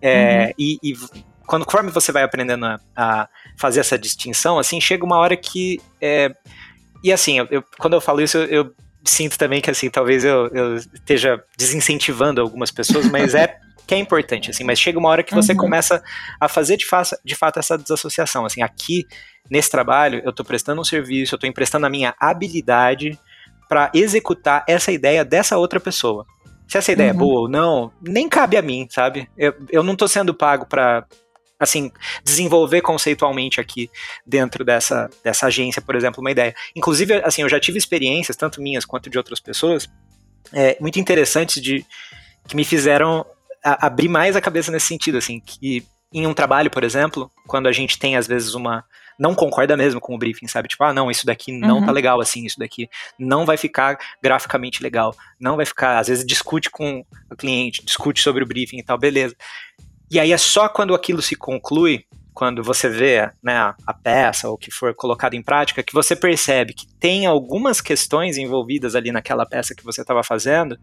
É, uhum. e, e quando, conforme você vai aprendendo a, a, fazer essa distinção, assim, chega uma hora que... É, e assim, eu, eu, quando eu falo isso, eu, eu sinto também que, assim, talvez eu, eu esteja desincentivando algumas pessoas, mas é que é importante, assim, mas chega uma hora que você uhum. começa a fazer de, fato, de fato essa desassociação, assim, aqui, nesse trabalho, eu estou prestando um serviço, eu estou emprestando a minha habilidade para executar essa ideia dessa outra pessoa. Se essa ideia é uhum. é boa ou não, nem cabe a mim, sabe? Eu, eu não estou sendo pago para assim, desenvolver conceitualmente aqui dentro dessa, dessa agência, por exemplo, uma ideia. Inclusive, assim, eu já tive experiências, tanto minhas quanto de outras pessoas, é, muito interessantes de que me fizeram a, abrir mais a cabeça nesse sentido, assim, que em um trabalho, por exemplo, quando a gente tem às vezes uma não concorda mesmo com o briefing, sabe? Tipo, ah, não, isso daqui não tá uhum. tá legal assim, isso daqui não vai ficar graficamente legal, não vai ficar, às vezes discute com o cliente, discute sobre o briefing e tal, beleza. E aí é só quando aquilo se conclui, quando você vê né, a peça ou o que for colocado em prática, que você percebe que tem algumas questões envolvidas ali naquela peça que você estava fazendo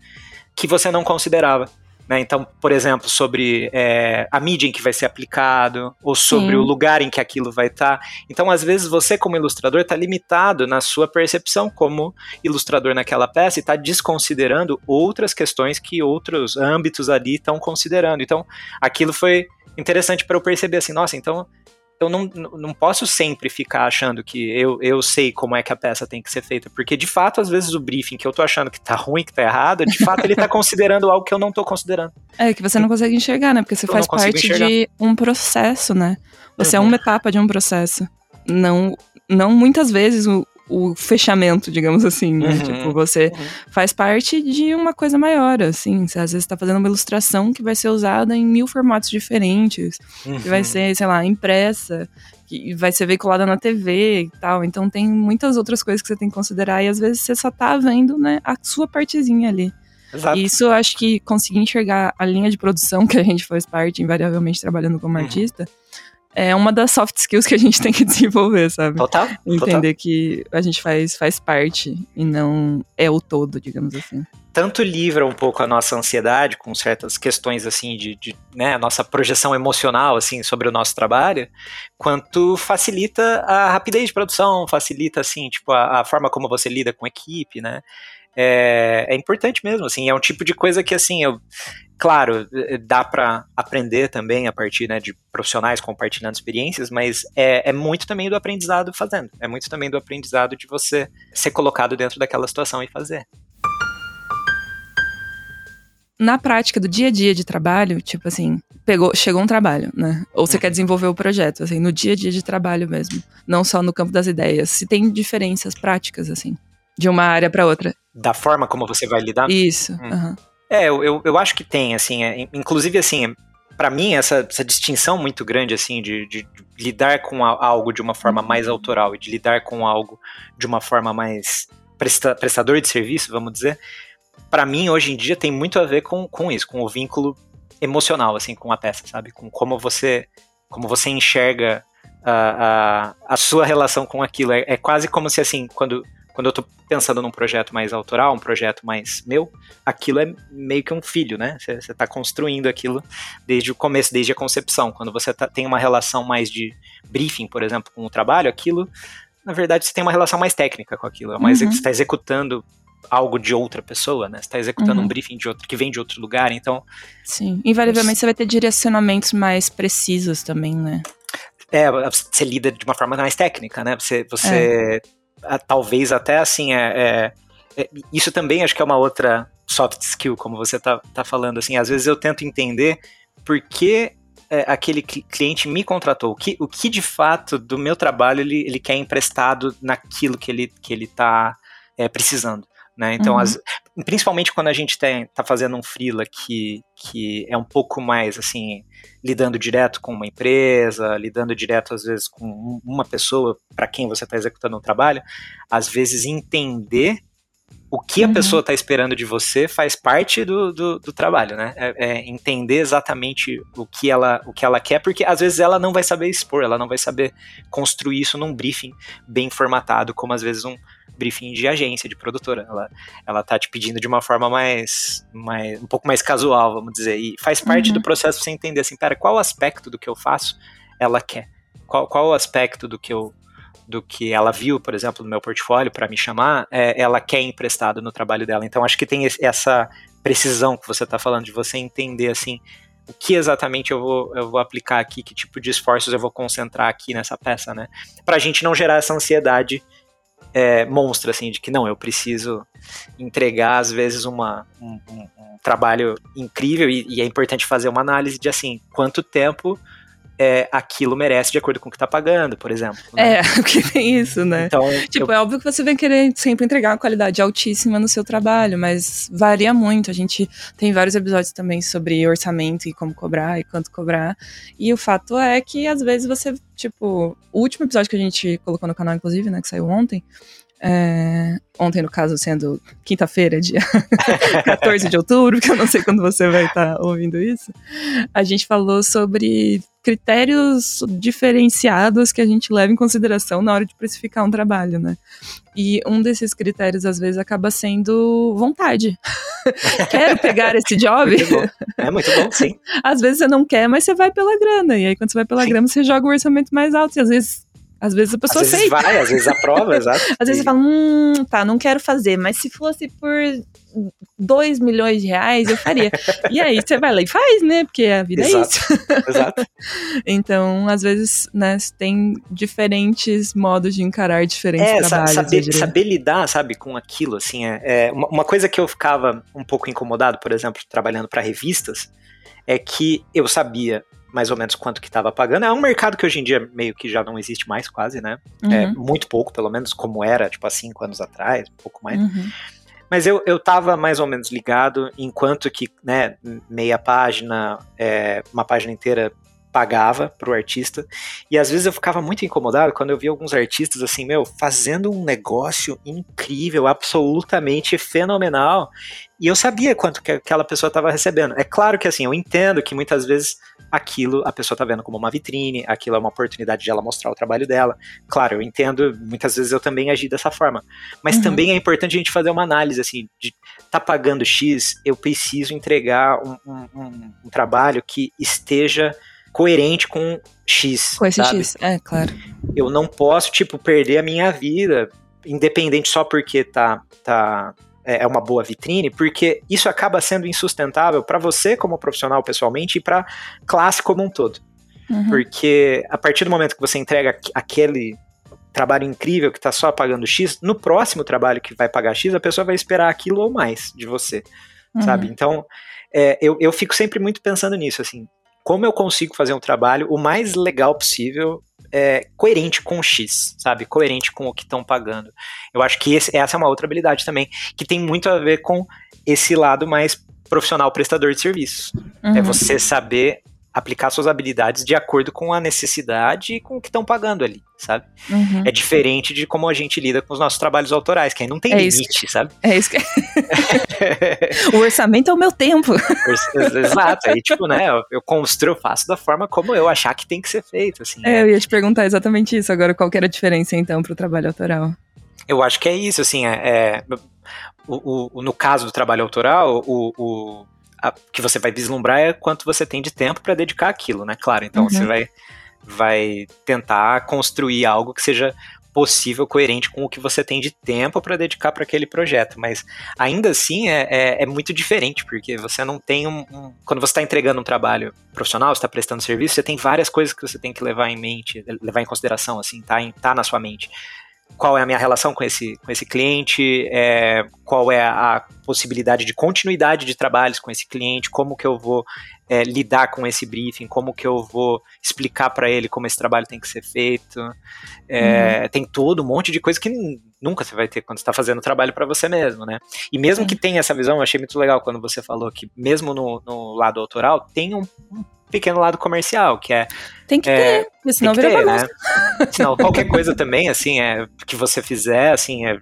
que você não considerava. Né? Então, por exemplo, sobre é, a mídia em que vai ser aplicado, ou sobre Sim. o lugar em que aquilo vai estar. Tá. Então, às vezes, você, como ilustrador, está limitado na sua percepção como ilustrador naquela peça e está desconsiderando outras questões que outros âmbitos ali estão considerando. Então, aquilo foi interessante para eu perceber assim, nossa, então eu não, não posso sempre ficar achando que eu, eu sei como é que a peça tem que ser feita, porque de fato, às vezes o briefing que eu tô achando que tá ruim, que tá errado, de fato ele tá considerando algo que eu não tô considerando. É, que você não consegue enxergar, né? Porque você eu faz parte enxergar. de um processo, né? Você uhum. é uma etapa de um processo. Não, não muitas vezes o, o fechamento, digamos assim, né? Uhum, tipo, você uhum. faz parte de uma coisa maior, assim. Você às vezes está fazendo uma ilustração que vai ser usada em mil formatos diferentes, uhum. que vai uhum. ser, sei lá, impressa, que vai ser veiculada na TV e tal. Então tem muitas outras coisas que você tem que considerar e às vezes você só tá vendo, né, a sua partezinha ali. Exato. E isso eu acho que conseguir enxergar a linha de produção que a gente faz parte, invariavelmente trabalhando como uhum. artista, é uma das soft skills que a gente tem que desenvolver, sabe? Total. Entender total. que a gente faz, faz parte e não é o todo, digamos assim. Tanto livra um pouco a nossa ansiedade com certas questões assim de, de né, a nossa projeção emocional assim sobre o nosso trabalho, quanto facilita a rapidez de produção, facilita assim, tipo a, a forma como você lida com a equipe, né? é, é, importante mesmo, assim, é um tipo de coisa que, assim, eu, claro, dá para aprender também a partir né, de profissionais compartilhando experiências, mas é, é, muito também do aprendizado fazendo, é muito também do aprendizado de você ser colocado dentro daquela situação e fazer. Na prática do dia a dia de trabalho, tipo assim, pegou, chegou um trabalho, né? Ou você uhum. quer desenvolver o projeto, assim, no dia a dia de trabalho mesmo, não só no campo das ideias. Se tem diferenças práticas, assim de uma área para outra. Da forma como você vai lidar? Isso. Hum. Uhum. É, eu, eu acho que tem, assim, é, inclusive, assim, para mim, essa, essa distinção muito grande, assim, de, de, de lidar com a, algo de uma forma mais autoral e de lidar com algo de uma forma mais presta, prestador de serviço, vamos dizer, para mim, hoje em dia, tem muito a ver com, com isso, com o vínculo emocional, assim, com a peça, sabe? Com como você, como você enxerga a, a, a sua relação com aquilo. É, é quase como se, assim, quando quando eu tô pensando num projeto mais autoral, um projeto mais meu, aquilo é meio que um filho, né? Você está construindo aquilo desde o começo, desde a concepção. Quando você tá, tem uma relação mais de briefing, por exemplo, com o trabalho, aquilo, na verdade, você tem uma relação mais técnica com aquilo. É mais uhum. você está executando algo de outra pessoa, né? Você está executando uhum. um briefing de outro que vem de outro lugar, então. Sim. Invariavelmente você vai ter direcionamentos mais precisos também, né? É, você lida de uma forma mais técnica, né? Você, você é talvez até assim, é, é, é, isso também acho que é uma outra soft skill, como você tá, tá falando, assim, às vezes eu tento entender por que é, aquele cliente me contratou, o que, o que de fato do meu trabalho ele, ele quer emprestado naquilo que ele, que ele tá é, precisando. Né? Então, uhum. as, principalmente quando a gente está fazendo um freela que, que é um pouco mais assim, lidando direto com uma empresa, lidando direto às vezes com uma pessoa para quem você está executando um trabalho, às vezes entender o que a uhum. pessoa está esperando de você faz parte do, do, do trabalho, né? É, é, entender exatamente o que, ela, o que ela quer, porque às vezes ela não vai saber expor, ela não vai saber construir isso num briefing bem formatado, como às vezes um, briefing de agência, de produtora. Ela, ela tá te pedindo de uma forma mais, mais um pouco mais casual, vamos dizer. E faz parte uhum. do processo você entender assim, cara, qual aspecto do que eu faço ela quer? Qual, qual o aspecto do que eu do que ela viu, por exemplo, no meu portfólio para me chamar, é, ela quer emprestado no trabalho dela. Então acho que tem essa precisão que você está falando de você entender assim o que exatamente eu vou, eu vou aplicar aqui, que tipo de esforços eu vou concentrar aqui nessa peça, né? Para a gente não gerar essa ansiedade é, monstro, assim, de que não, eu preciso entregar, às vezes, uma, um, um, um trabalho incrível e, e, é importante fazer uma análise de, assim, quanto tempo é, aquilo merece de acordo com o que tá pagando, por exemplo. Né? É, porque tem isso, né? Então, tipo, eu... é óbvio que você vai querer sempre entregar uma qualidade altíssima no seu trabalho, mas varia muito. A gente tem vários episódios também sobre orçamento e como cobrar e quanto cobrar. E o fato é que às vezes você, tipo, o último episódio que a gente colocou no canal, inclusive, né, que saiu ontem, é, ontem, no caso, sendo quinta-feira, dia 14 de outubro, que eu não sei quando você vai estar tá ouvindo isso, a gente falou sobre critérios diferenciados que a gente leva em consideração na hora de precificar um trabalho, né? E um desses critérios, às vezes, acaba sendo vontade. Quero pegar esse job? Muito é muito bom, sim. Às vezes você não quer, mas você vai pela grana. E aí, quando você vai pela sim. grana, você joga o orçamento mais alto. E às vezes às vezes a pessoa às vezes aceita. vai, às vezes aprova, exato. às vezes você fala, hum, tá, não quero fazer, mas se fosse por 2 milhões de reais, eu faria. e aí você vai lá e faz, né? Porque a vida exato, é isso. exato. Então, às vezes, né, tem diferentes modos de encarar diferentes é, trabalhos. Saber, saber lidar, sabe, com aquilo, assim, é, é uma, uma coisa que eu ficava um pouco incomodado, por exemplo, trabalhando para revistas, é que eu sabia mais ou menos quanto que estava pagando. É um mercado que hoje em dia meio que já não existe mais, quase, né? É, uhum. É, muito pouco, pelo menos, como era, tipo, há cinco anos atrás, um pouco mais. Uhum. Mas eu, eu tava mais ou menos ligado, enquanto que, né, meia página, é, uma página inteira pagava para o artista. E às vezes eu ficava muito incomodado quando eu via alguns artistas assim, meu, fazendo um negócio incrível, absolutamente fenomenal. E eu sabia quanto que aquela pessoa estava recebendo. É claro que assim, eu entendo que muitas vezes aquilo a pessoa está vendo como uma vitrine, aquilo é uma oportunidade de ela mostrar o trabalho dela. Claro, eu entendo, muitas vezes eu também agi dessa forma. Mas uhum. também é importante a gente fazer uma análise assim, de tá pagando X, eu preciso entregar um, um, um, um trabalho que esteja coerente com X. Com esse sabe? X, é, claro. Eu não posso, tipo, perder a minha vida, independente só porque tá, tá é, é uma boa vitrine, porque isso acaba sendo insustentável para você como profissional pessoalmente e para classe como um todo. Uhum. Porque a partir do momento que você entrega aquele trabalho incrível que está só pagando X, no próximo trabalho que vai pagar X, a pessoa vai esperar aquilo ou mais de você, uhum. sabe? Então, é, eu, eu fico sempre muito pensando nisso, assim, como eu consigo fazer um trabalho o mais legal possível, é, coerente com o X, sabe? Coerente com o que estão pagando. Eu acho que esse, essa é uma outra habilidade também, que tem muito a ver com esse lado mais profissional prestador de serviços. É uhum. É você saber aplicar suas habilidades de acordo com a necessidade e com o que estão pagando ali, sabe? Uhum. É diferente de como a gente lida com os nossos trabalhos autorais, que aí não tem é limite, que, sabe? É isso que... o orçamento é o meu tempo. Exato, aí tipo, né, eu construo, faço da forma como eu achar que tem que ser feito, assim. É, eu ia te perguntar exatamente isso, agora qual que era a diferença então para o trabalho autoral? Eu acho que é isso, assim, é, é o, o, no caso do trabalho autoral, o, o a, que você vai vislumbrar é quanto você tem de tempo para dedicar aquilo, né? Claro, então uhum. você vai, vai tentar construir algo que seja possível, coerente com o que você tem de tempo para dedicar para aquele projeto. Mas ainda assim é, é, é, muito diferente, porque você não tem um. um quando você está entregando um trabalho profissional, está prestando serviço, você tem várias coisas que você tem que levar em mente, levar em consideração, assim, tá, em, tá na sua mente qual é a minha relação com esse, com esse cliente, é, qual é a possibilidade de continuidade de trabalhos com esse cliente, como que eu vou é, lidar com esse briefing, como que eu vou explicar para ele como esse trabalho tem que ser feito. É, uhum. Tem todo um monte de coisa que nunca você vai ter quando está fazendo trabalho para você mesmo, né? E mesmo que tenha essa visão, eu achei muito legal quando você falou que mesmo no, no lado autoral tem um, um pequeno lado comercial, que é. Tem que é, ter, senão vira ter, né? Senão, qualquer coisa também, assim, é, que você fizer, assim, é,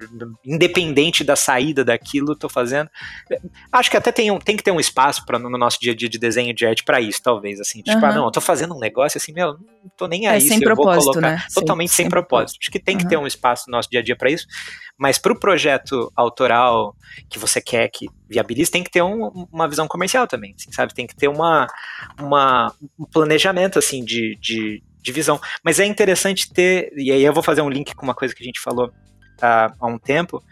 independente da saída daquilo, tô fazendo. Acho que até tem, um, tem que ter um espaço pra, no nosso dia a dia de desenho de arte para isso, talvez, assim. Tipo, uhum. ah, não, eu tô fazendo um negócio assim, meu, não tô nem é, aí. É, sem propósito, né? Totalmente sem, sem propósito. Acho que tem uhum. que ter um espaço no nosso dia a dia para isso. Mas para o projeto autoral que você quer que viabilize, tem que ter um, uma visão comercial também, assim, sabe? Tem que ter uma, uma, um planejamento, assim, de, de, de visão. Mas é interessante ter, e aí eu vou fazer um link com uma coisa que a gente falou há, há um tempo,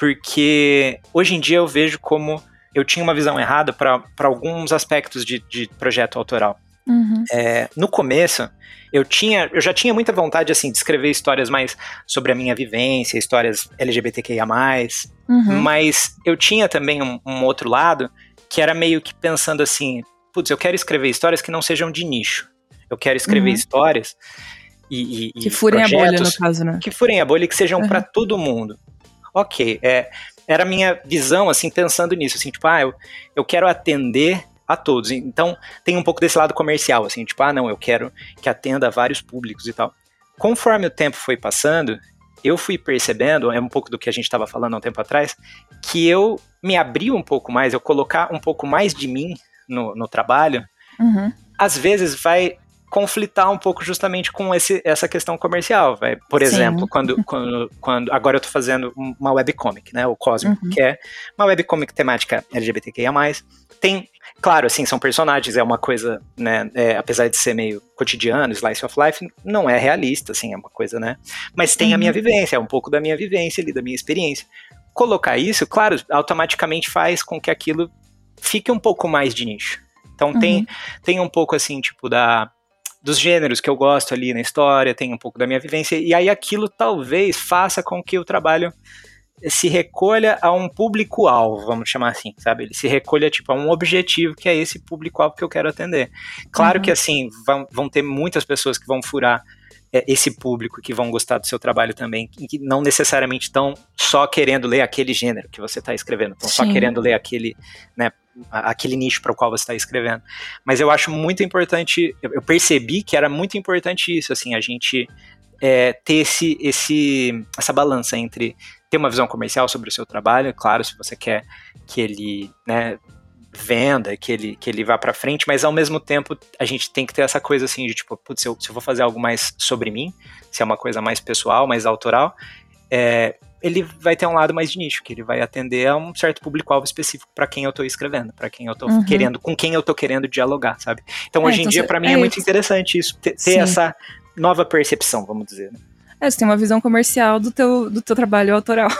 porque hoje em dia eu vejo como eu tinha uma visão errada para alguns aspectos de, de projeto autoral. Uhum. É, no começo, eu tinha, eu já tinha muita vontade assim de escrever histórias mais sobre a minha vivência, histórias LGBTQIA+, uhum. mas eu tinha também um, um, outro lado que era meio que pensando assim, putz, eu quero escrever histórias que não sejam de nicho. Eu quero escrever uhum. histórias e, e, que furem a bolha no caso, né? Que furem a bolha e que sejam para todo mundo. Ok, é, era a minha visão assim pensando nisso, assim tipo, ah, eu, eu quero atender a todos. Então, tem um pouco desse lado comercial, assim, tipo, ah, não, eu quero que atenda a vários públicos e tal. Conforme o tempo foi passando, eu fui percebendo, é um pouco do que a gente estava falando há um tempo atrás, que eu me abri um pouco mais, eu colocar um pouco mais de mim no, no trabalho, uhum. às vezes vai conflitar um pouco justamente com esse, essa questão comercial. Vai. Por exemplo, quando, quando, quando agora eu estou fazendo uma webcomic, né, o Cosmic, uhum. que é uma webcomic temática LGBTQIA+, tem Claro, assim, são personagens, é uma coisa, né, é, apesar de ser meio cotidiano, slice of life, não é realista, assim, é uma coisa, né, mas tem uhum. a minha uhum. vivência, é um pouco da minha vivência ali, da minha experiência. Colocar isso, claro, automaticamente faz com que aquilo fique um pouco mais de nicho. Então uhum. tem, tem um pouco, assim, tipo, da dos gêneros que eu gosto ali na história, tem um pouco da minha vivência, e aí aquilo talvez faça com que o trabalho se recolha a um público-alvo, vamos chamar assim, sabe? Ele se recolha, tipo, a um objetivo que é esse público-alvo que eu quero atender. Claro uhum. que, assim, vão, vão ter muitas pessoas que vão furar é, esse público que vão gostar do seu trabalho também, que não necessariamente estão só querendo ler aquele gênero que você está escrevendo, estão só querendo ler aquele, né, aquele nicho para o qual você está escrevendo. Mas eu acho muito importante, eu percebi que era muito importante isso, assim, a gente é, ter esse, esse, essa balança entre ter uma visão comercial sobre o seu trabalho, claro, se você quer que ele, né, venda, que ele, que ele vá para frente, mas ao mesmo tempo a gente tem que ter essa coisa assim de tipo, putz, se eu, se eu vou fazer algo mais sobre mim, se é uma coisa mais pessoal, mais autoral, é, ele vai ter um lado mais de nicho, que ele vai atender a um certo público-alvo específico para quem eu estou escrevendo, para quem eu estou uhum. querendo, com quem eu estou querendo dialogar, sabe? Então, é, hoje em então dia, para mim, é, é muito interessante isso, ter, ter essa nova percepção, vamos dizer. Né? É, você tem uma visão comercial do teu, do teu trabalho autoral.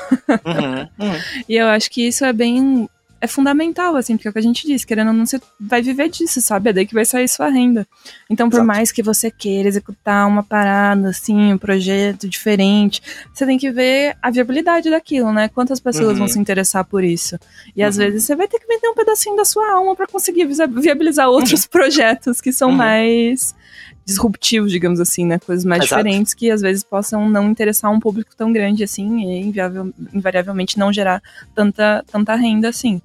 Uhum, uhum. e eu acho que isso é bem é fundamental, assim, porque é o que a gente disse, querendo ou não, você vai viver disso, sabe? É daí que vai sair sua renda. Então, por Exato. mais que você queira executar uma parada, assim, um projeto diferente, você tem que ver a viabilidade daquilo, né? Quantas pessoas uhum. vão se interessar por isso. E uhum. às vezes você vai ter que vender um pedacinho da sua alma para conseguir viabilizar outros uhum. projetos que são uhum. mais disruptivos, digamos assim, né? Coisas mais Exato. diferentes que às vezes possam não interessar um público tão grande assim e inviável, invariavelmente não gerar tanta, tanta renda assim.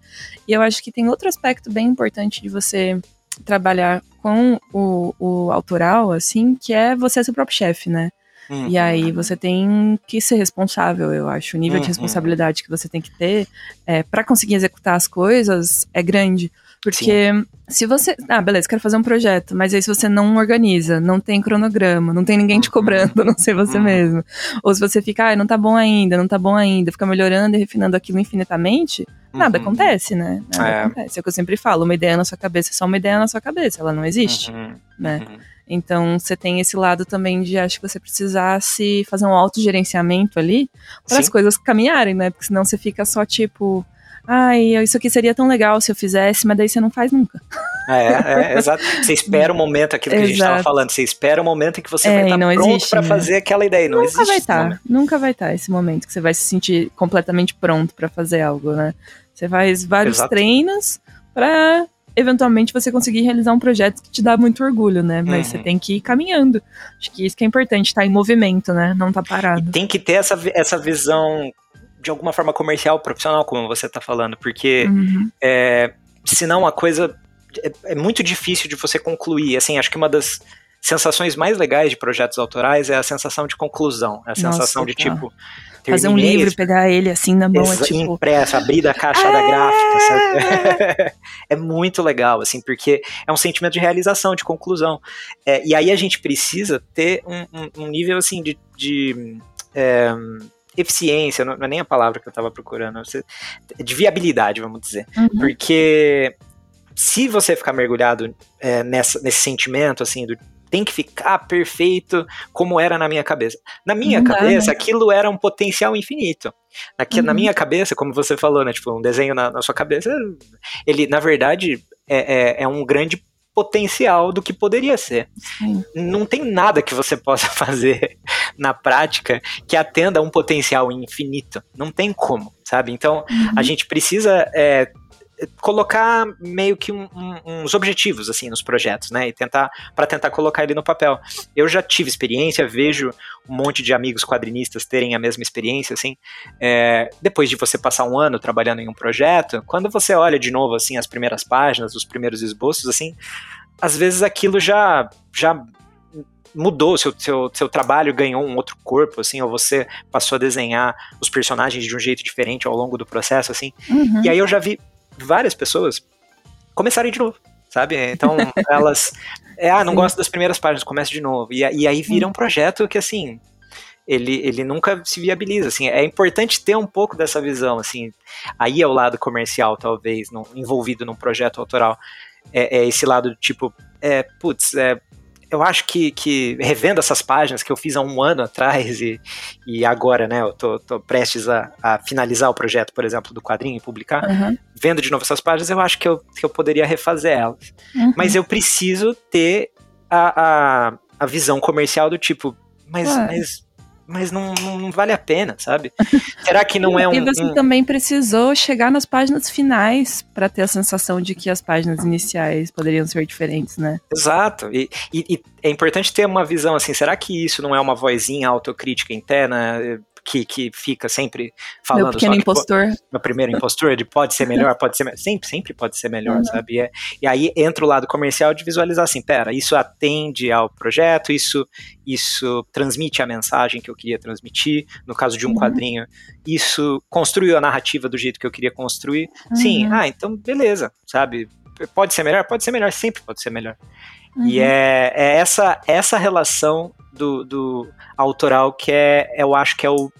E eu acho que tem outro aspecto bem importante de você trabalhar com o, o autoral, assim, que é você ser seu próprio chefe, né? Uhum. E aí você tem que ser responsável, eu acho. O nível uhum. de responsabilidade que você tem que ter é, para conseguir executar as coisas é grande. Porque Sim. se você. Ah, beleza, quero fazer um projeto, mas aí se você não organiza, não tem cronograma, não tem ninguém te uhum. cobrando, não sei você uhum. mesmo. Ou se você fica, ah, não tá bom ainda, não tá bom ainda, fica melhorando e refinando aquilo infinitamente, nada uhum. acontece, né? Nada é. acontece. É o que eu sempre falo, uma ideia na sua cabeça é só uma ideia na sua cabeça, ela não existe, uhum. né? Uhum. Então você tem esse lado também de acho que você precisasse fazer um autogerenciamento ali para as coisas caminharem, né? Porque senão você fica só tipo, ai, isso aqui seria tão legal se eu fizesse, mas daí você não faz nunca. É, é exato. Você espera o momento, aquilo que exato. a gente estava falando, você espera o momento em que você é, vai estar tá pronto para né? fazer aquela ideia. Não nunca existe vai estar, tá, nunca vai estar tá esse momento que você vai se sentir completamente pronto para fazer algo, né? Você faz vários exato. treinos para eventualmente você conseguir realizar um projeto que te dá muito orgulho, né? Mas uhum. você tem que ir caminhando. Acho que isso que é importante, estar tá em movimento, né? Não tá parado. E tem que ter essa, essa visão de alguma forma comercial, profissional, como você está falando, porque uhum. é, senão a coisa é, é, muito difícil de você concluir. Assim, acho que uma das sensações mais legais de projetos autorais é a sensação de conclusão, a sensação Nossa, de tá. tipo fazer um livro, pegar ele assim na mão, é tipo impresso, abrir da caixa é... da gráfica, sabe? é muito legal, assim, porque é um sentimento de realização, de conclusão. É, e aí a gente precisa ter um, um, um nível assim de, de é, eficiência, não, é nem a palavra que eu estava procurando, de viabilidade, vamos dizer. Uhum. Porque se você ficar mergulhado é, nessa, nesse sentimento, assim, do tem que ficar perfeito como era na minha cabeça. Na minha Não cabeça, dá, né? aquilo era um potencial infinito. Aqui, uhum. Na minha cabeça, como você falou, né? Tipo, um desenho na, na sua cabeça, ele, na verdade, é, é, é um grande potencial do que poderia ser. Sim. Não tem nada que você possa fazer na prática que atenda a um potencial infinito. Não tem como, sabe? Então, uhum. a gente precisa é, colocar meio que um, um, uns objetivos assim nos projetos, né? E tentar para tentar colocar ele no papel. Eu já tive experiência, vejo um monte de amigos quadrinistas terem a mesma experiência, assim. É, depois de você passar um ano trabalhando em um projeto, quando você olha de novo assim as primeiras páginas, os primeiros esboços, assim, às vezes aquilo já já mudou, seu, seu, seu trabalho ganhou um outro corpo, assim, ou você passou a desenhar os personagens de um jeito diferente ao longo do processo, assim. Uhum. E aí eu já vi várias pessoas começarem de novo, sabe? Então elas. É, ah, não Sim. gosto das primeiras páginas, começa de novo. E, e aí vira um projeto que, assim, ele, ele nunca se viabiliza, assim, é importante ter um pouco dessa visão, assim, aí é o lado comercial, talvez, no, envolvido num projeto autoral, é, é esse lado, tipo, é, putz, é, eu acho que, que revendo essas páginas que eu fiz há um ano atrás e, e agora, né, eu tô, tô prestes a, a finalizar o projeto, por exemplo, do quadrinho e publicar, uhum. vendo de novo essas páginas, eu acho que eu, que eu poderia refazer elas. Uhum. Mas eu preciso ter a, a, a visão comercial do tipo, mas, mas mas não, não, não vale a pena, sabe? Será que não é um. E você um... também precisou chegar nas páginas finais para ter a sensação de que as páginas iniciais poderiam ser diferentes, né? Exato. E, e, e é importante ter uma visão assim: será que isso não é uma vozinha autocrítica interna? Que, que fica sempre falando. Meu pequeno impostor. meu primeiro impostor, de pode ser melhor, pode ser melhor. Sempre, sempre pode ser melhor, uhum. sabe? E, é, e, aí entra o lado comercial de visualizar assim, pera, isso atende ao projeto, isso, isso transmite a mensagem que eu queria transmitir, no caso de um uhum. quadrinho, isso construiu a narrativa do jeito que eu queria construir. Uhum. Sim, ah, então beleza, sabe? Pode ser melhor? Pode ser melhor, sempre pode ser melhor. E uhum. é, é, essa, essa relação do, do autoral que é, eu acho que é o,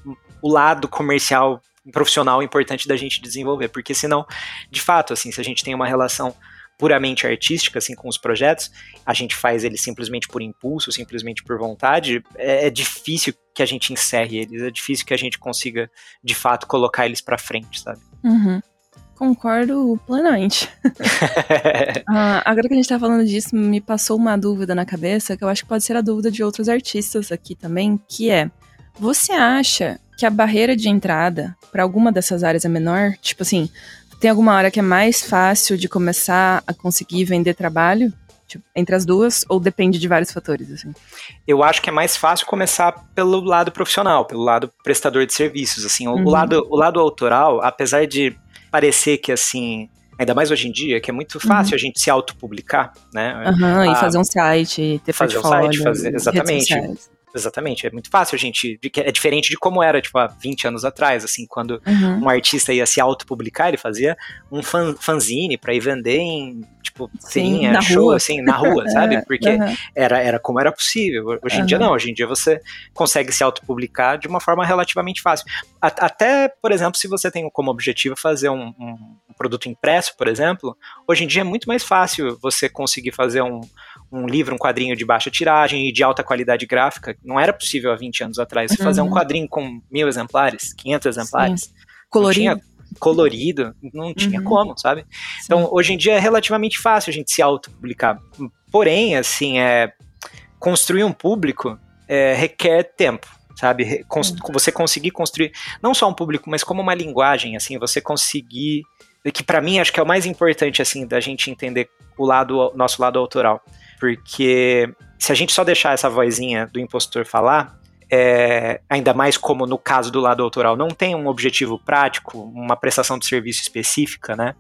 o lado comercial profissional importante da gente desenvolver, porque senão, de fato, assim, se a gente tem uma relação puramente artística, assim, com os projetos, a gente faz eles simplesmente por impulso, simplesmente por vontade, é, é difícil que a gente encerre eles, é difícil que a gente consiga, de fato, colocar eles para frente, sabe? Uhum. Concordo plenamente. ah, agora que a gente tá falando disso, me passou uma dúvida na cabeça, que eu acho que pode ser a dúvida de outros artistas aqui também, que é: você acha que a barreira de entrada para alguma dessas áreas é menor? Tipo assim, tem alguma área que é mais fácil de começar a conseguir vender trabalho? Tipo, entre as duas, ou depende de vários fatores, assim? Eu acho que é mais fácil começar pelo lado profissional, pelo lado prestador de serviços, assim, uhum. o, lado, o lado autoral, apesar de parecer que assim, ainda mais hoje em dia, que é muito fácil uhum. a gente se autopublicar, né? Uhum, a, e fazer um site, ter fazer um site, fazer, exatamente. Exatamente, é muito fácil a gente. É diferente de como era, tipo, há 20 anos atrás, assim, quando uhum. um artista ia se autopublicar, ele fazia um fan, fanzine para ir vender em, tipo, Sim, na show, rua. assim, na rua, sabe? Porque uhum. era, era como era possível. Hoje em uhum. dia não, hoje em dia você consegue se autopublicar de uma forma relativamente fácil. Até, por exemplo, se você tem como objetivo fazer um, um produto impresso, por exemplo, hoje em dia é muito mais fácil você conseguir fazer um, um livro, um quadrinho de baixa tiragem e de alta qualidade gráfica. Não era possível há 20 anos atrás. Você uhum. fazer um uhum. quadrinho com mil exemplares, 500 exemplares. Sim. Colorido. Colorido, não tinha uhum. como, sabe? Sim. Então, hoje em dia é relativamente fácil a gente se autopublicar. Porém, assim, é, construir um público é, requer tempo sabe? Cons você conseguir construir não só um público, mas como uma linguagem, assim, você conseguir que para mim acho que é o mais importante assim da gente entender o lado nosso lado autoral. Porque se a gente só deixar essa vozinha do impostor falar, é, ainda mais como no caso do lado autoral, não tem um objetivo prático, uma prestação de serviço específica, né?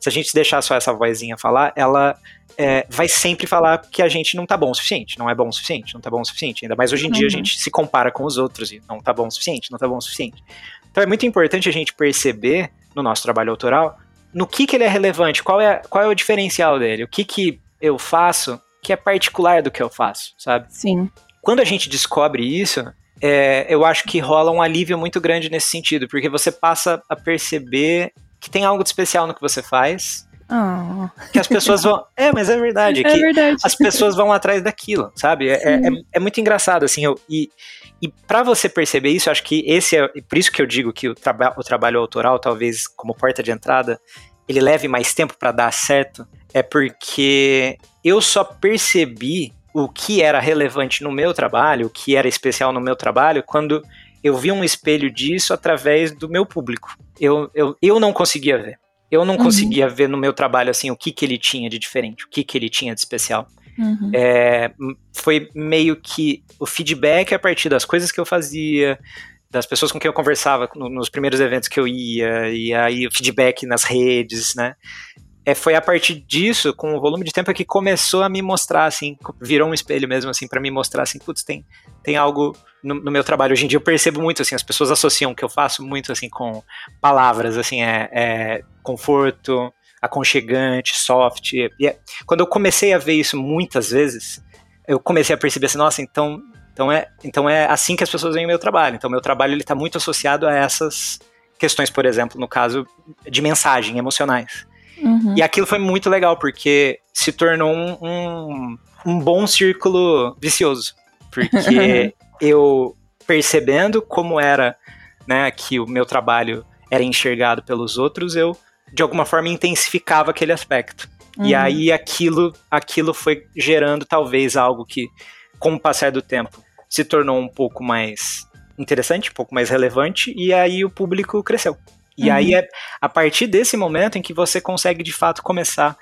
Se a gente deixar só essa vozinha falar, ela é, vai sempre falar que a gente não tá bom o suficiente, não é bom o suficiente, não tá bom o suficiente. Ainda mais hoje em uhum. dia a gente se compara com os outros e não tá bom o suficiente, não tá bom o suficiente. Então é muito importante a gente perceber no nosso trabalho autoral no que, que ele é relevante, qual é, qual é o diferencial dele, o que, que eu faço que é particular do que eu faço, sabe? Sim. Quando a gente descobre isso, é, eu acho que rola um alívio muito grande nesse sentido, porque você passa a perceber que tem algo de especial no que você faz. Oh. Que as pessoas vão. É, mas é verdade. É verdade. As pessoas vão atrás daquilo, sabe? É, é, é, muito engraçado, assim. Eu, e e para você perceber isso, acho que esse é. Por isso que eu digo que o, traba o trabalho autoral, talvez como porta de entrada, ele leve mais tempo para dar certo, é porque eu só percebi o que era relevante no meu trabalho, o que era especial no meu trabalho, quando eu vi um espelho disso através do meu público. Eu, eu, eu não conseguia ver. Eu não uhum. conseguia ver no meu trabalho assim o que, que ele tinha de diferente, o que, que ele tinha de especial. Uhum. É, foi meio que o feedback a partir das coisas que eu fazia, das pessoas com quem eu conversava nos primeiros eventos que eu ia, e aí o feedback nas redes, né? É, foi a partir disso, com o volume de tempo, que começou a me mostrar, assim, virou um espelho mesmo, assim, para me mostrar, assim, putz, tem, tem algo no, no, meu trabalho. Hoje em dia eu percebo muito, assim, as pessoas associam o que eu faço muito, assim, com palavras, assim, é, é conforto, aconchegante, soft. E é, quando eu comecei a ver isso muitas vezes, eu comecei a perceber assim, nossa, então então é, então é assim que as pessoas veem o meu trabalho. Então, meu trabalho está muito associado a essas questões, por exemplo, no caso de mensagem, emocionais. Uhum. E aquilo foi muito legal, porque se tornou um, um, um bom círculo vicioso. Porque eu, percebendo como era né, que o meu trabalho era enxergado pelos outros, eu, de alguma forma, intensificava aquele aspecto. Uhum. E aí aquilo, aquilo foi gerando talvez algo que, com o passar do tempo, se tornou um pouco mais interessante, um pouco mais relevante, e aí o público cresceu. E uhum. aí é a partir desse momento em que você consegue de fato começar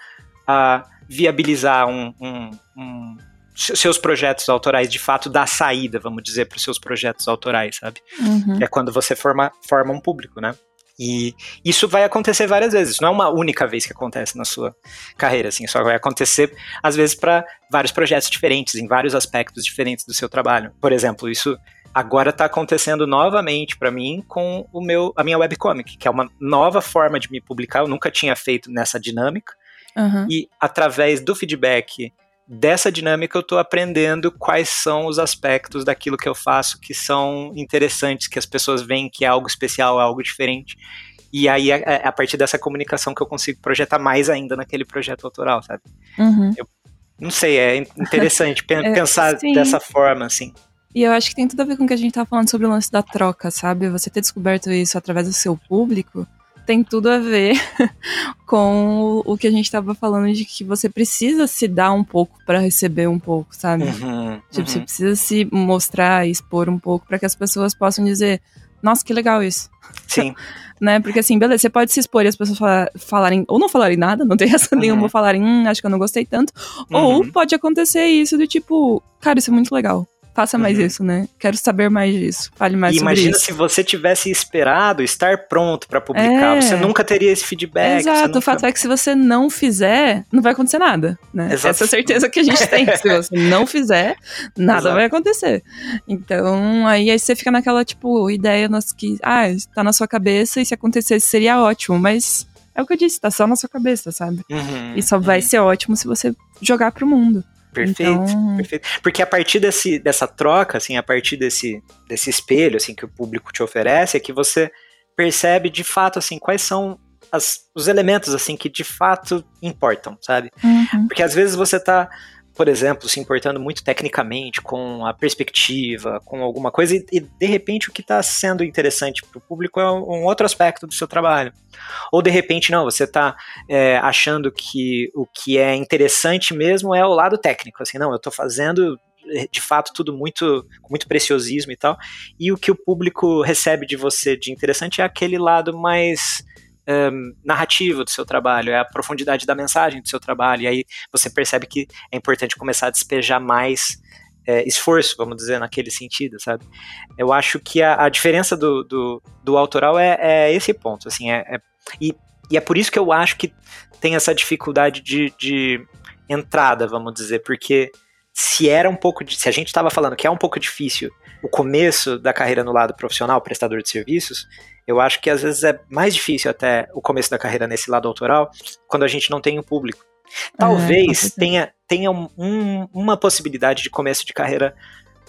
a viabilizar um, um, um seus projetos autorais, de fato, dar saída, vamos dizer, para os seus projetos autorais, sabe? Uhum. É quando você forma, forma um público, né? E isso vai acontecer várias vezes, não é uma única vez que acontece na sua carreira, assim, só vai acontecer às vezes para vários projetos diferentes, em vários aspectos diferentes do seu trabalho. Por exemplo, isso agora está acontecendo novamente para mim com o meu a minha webcomic, que é uma nova forma de me publicar, eu nunca tinha feito nessa dinâmica. Uhum. E através do feedback dessa dinâmica eu estou aprendendo quais são os aspectos daquilo que eu faço que são interessantes, que as pessoas veem que é algo especial, algo diferente. E aí é, é a partir dessa comunicação que eu consigo projetar mais ainda naquele projeto autoral, sabe? Uhum. Eu não sei, é interessante é, pensar sim. dessa forma, assim. E eu acho que tem tudo a ver com o que a gente estava falando sobre o lance da troca, sabe? Você ter descoberto isso através do seu público tem tudo a ver com o, que a gente estava falando de que você precisa se dar um pouco para receber um pouco, sabe? Uhum, tipo, uhum. você precisa se mostrar, expor um pouco para que as pessoas possam dizer, nossa, que legal isso. Sim. né? Porque assim, beleza, você pode se expor e as pessoas falar, falarem, ou não falarem nada, não tem essa uhum. nenhuma, falarem, hum, acho que eu não gostei tanto. Ou uhum. pode acontecer isso do tipo, cara, isso é muito legal. Faça mais uhum. isso, né? Quero saber mais disso. Fale mais e sobre imagina se você tivesse esperado estar pronto para publicar. É. Você nunca teria esse feedback. Exato. Nunca... O fato é que se você não fizer, não vai acontecer nada, né? Exato. Essa é a certeza que a gente tem. se você não fizer, nada Exato. vai acontecer. Então, aí, aí você fica naquela, tipo, ideia nas que, ah, tá na sua cabeça e se acontecesse seria ótimo, mas é o que eu disse, tá só na sua cabeça, sabe? Uhum, e só uhum. vai ser ótimo se você jogar pro mundo. Perfeito, então... perfeito. Porque a partir desse, dessa troca, assim, a partir desse, desse espelho, assim, que o público te oferece, é que você percebe de fato, assim, quais são as, os elementos, assim, que de fato importam, sabe? Uhum. Porque às vezes você tá por exemplo, se importando muito tecnicamente com a perspectiva, com alguma coisa, e, e de repente o que está sendo interessante para o público é um outro aspecto do seu trabalho. Ou de repente, não, você está é, achando que o que é interessante mesmo é o lado técnico, assim, não, eu estou fazendo de fato tudo muito muito preciosismo e tal, e o que o público recebe de você de interessante é aquele lado mais um, narrativa do seu trabalho, é a profundidade da mensagem do seu trabalho, e aí você percebe que é importante começar a despejar mais é, esforço, vamos dizer, naquele sentido, sabe? Eu acho que a, a diferença do, do, do, autoral é, é esse ponto, assim, é, é, e, e é por isso que eu acho que tem essa dificuldade de, de entrada, vamos dizer, porque se era um pouco, de, se a gente estava falando que é um pouco difícil o começo da carreira no lado profissional, prestador de serviços, eu acho que às vezes é mais difícil até o começo da carreira nesse lado autoral, quando a gente não tem um público. Talvez é, tenha, tenha um, uma possibilidade de começo de carreira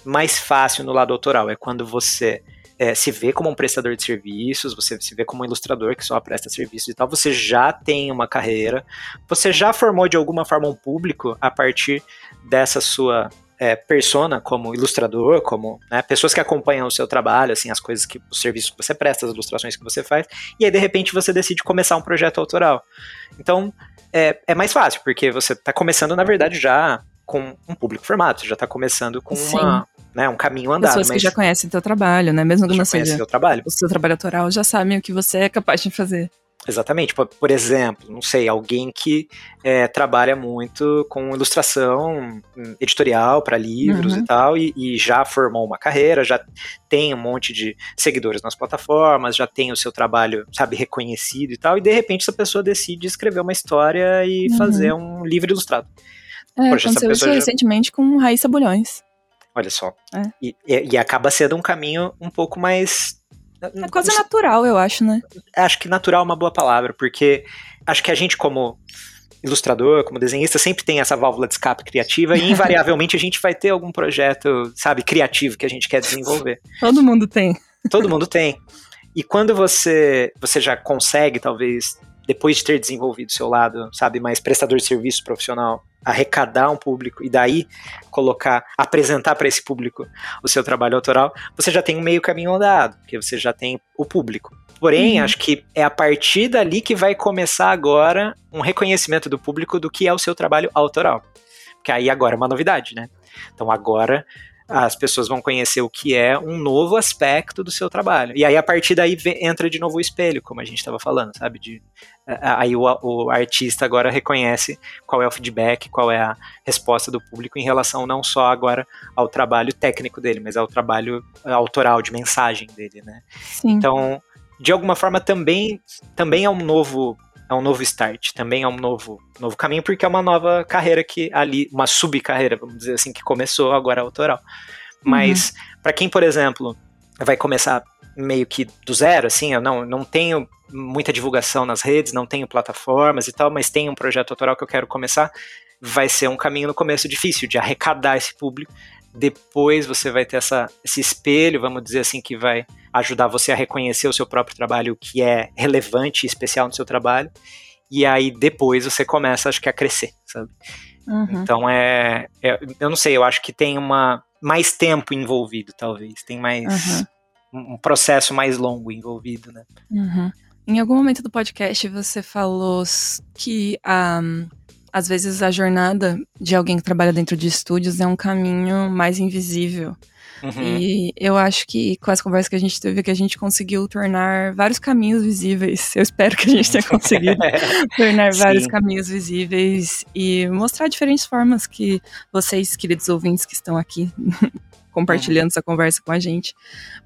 mais fácil no lado autoral. É quando você é, se vê como um prestador de serviços, você se vê como um ilustrador que só presta serviços e tal, você já tem uma carreira, você já formou de alguma forma um público a partir dessa sua é, persona como ilustrador, como né, pessoas que acompanham o seu trabalho, assim, as coisas que, os serviços que você presta, as ilustrações que você faz, e aí de repente você decide começar um projeto autoral. Então é, é mais fácil, porque você está começando, na verdade, já com um público formado, você já está começando com uma, né, um caminho andado. Pessoas que já conhecem o teu trabalho, né? Mesmo que não seja trabalho. o seu trabalho autoral, já sabem o que você é capaz de fazer. Exatamente. Por, por, exemplo, não sei, alguém que é, trabalha muito com ilustração editorial para livros uhum. e tal, e, e, já formou uma carreira, já tem um monte de seguidores nas plataformas, já tem o seu trabalho, sabe, reconhecido e tal, e de repente essa pessoa decide escrever uma história e uhum. fazer um livro ilustrado. É, Poxa, aconteceu isso já... recentemente com Raíssa Bulhões. Olha só. É. E, e, e acaba sendo um caminho um pouco mais é quase natural, eu acho, né? Acho que natural é uma boa palavra, porque acho que a gente, como ilustrador, como desenhista, sempre tem essa válvula de escape criativa e invariavelmente a gente vai ter algum projeto, sabe, criativo que a gente quer desenvolver. Todo mundo tem. Todo mundo tem. E quando você, você já consegue, talvez, depois de ter desenvolvido seu lado, sabe, mais prestador de serviço profissional, arrecadar um público e daí colocar, apresentar para esse público o seu trabalho autoral, você já tem um meio caminho andado, porque você já tem o público. Porém, uhum. acho que é a partir dali que vai começar agora um reconhecimento do público do que é o seu trabalho autoral. Porque aí agora é uma novidade, né? Então agora as pessoas vão conhecer o que é um novo aspecto do seu trabalho. E aí, a partir daí, entra de novo o espelho, como a gente estava falando, sabe? De, aí o, o, artista agora reconhece qual é o feedback, qual é a resposta do público em relação não só agora ao trabalho técnico dele, mas ao trabalho autoral, de mensagem dele, né? Sim. Então, de alguma forma, também, também é um novo é um novo start, também é um novo, novo caminho, porque é uma nova carreira que ali, uma subcarreira, vamos dizer assim, que começou agora autoral. Mas uhum. para quem, por exemplo, vai começar meio que do zero, assim, eu não, não tenho muita divulgação nas redes, não tenho plataformas e tal, mas tenho um projeto autoral que eu quero começar, vai ser um caminho no começo difícil de arrecadar esse público. Depois você vai ter essa, esse espelho, vamos dizer assim, que vai ajudar você a reconhecer o seu próprio trabalho, o que é relevante e especial no seu trabalho. E aí depois você começa, acho que, a crescer, sabe? Uhum. Então é, é, Eu não sei, eu acho que tem uma. Mais tempo envolvido, talvez. Tem mais. Uhum. Um processo mais longo envolvido, né? Uhum. Em algum momento do podcast você falou que um, às vezes a jornada de alguém que trabalha dentro de estúdios é um caminho mais invisível. Uhum. E eu acho que com as conversas que a gente teve, que a gente conseguiu tornar vários caminhos visíveis. Eu espero que a gente tenha conseguido tornar vários caminhos visíveis e mostrar diferentes formas que vocês, queridos ouvintes que estão aqui compartilhando essa conversa com a gente,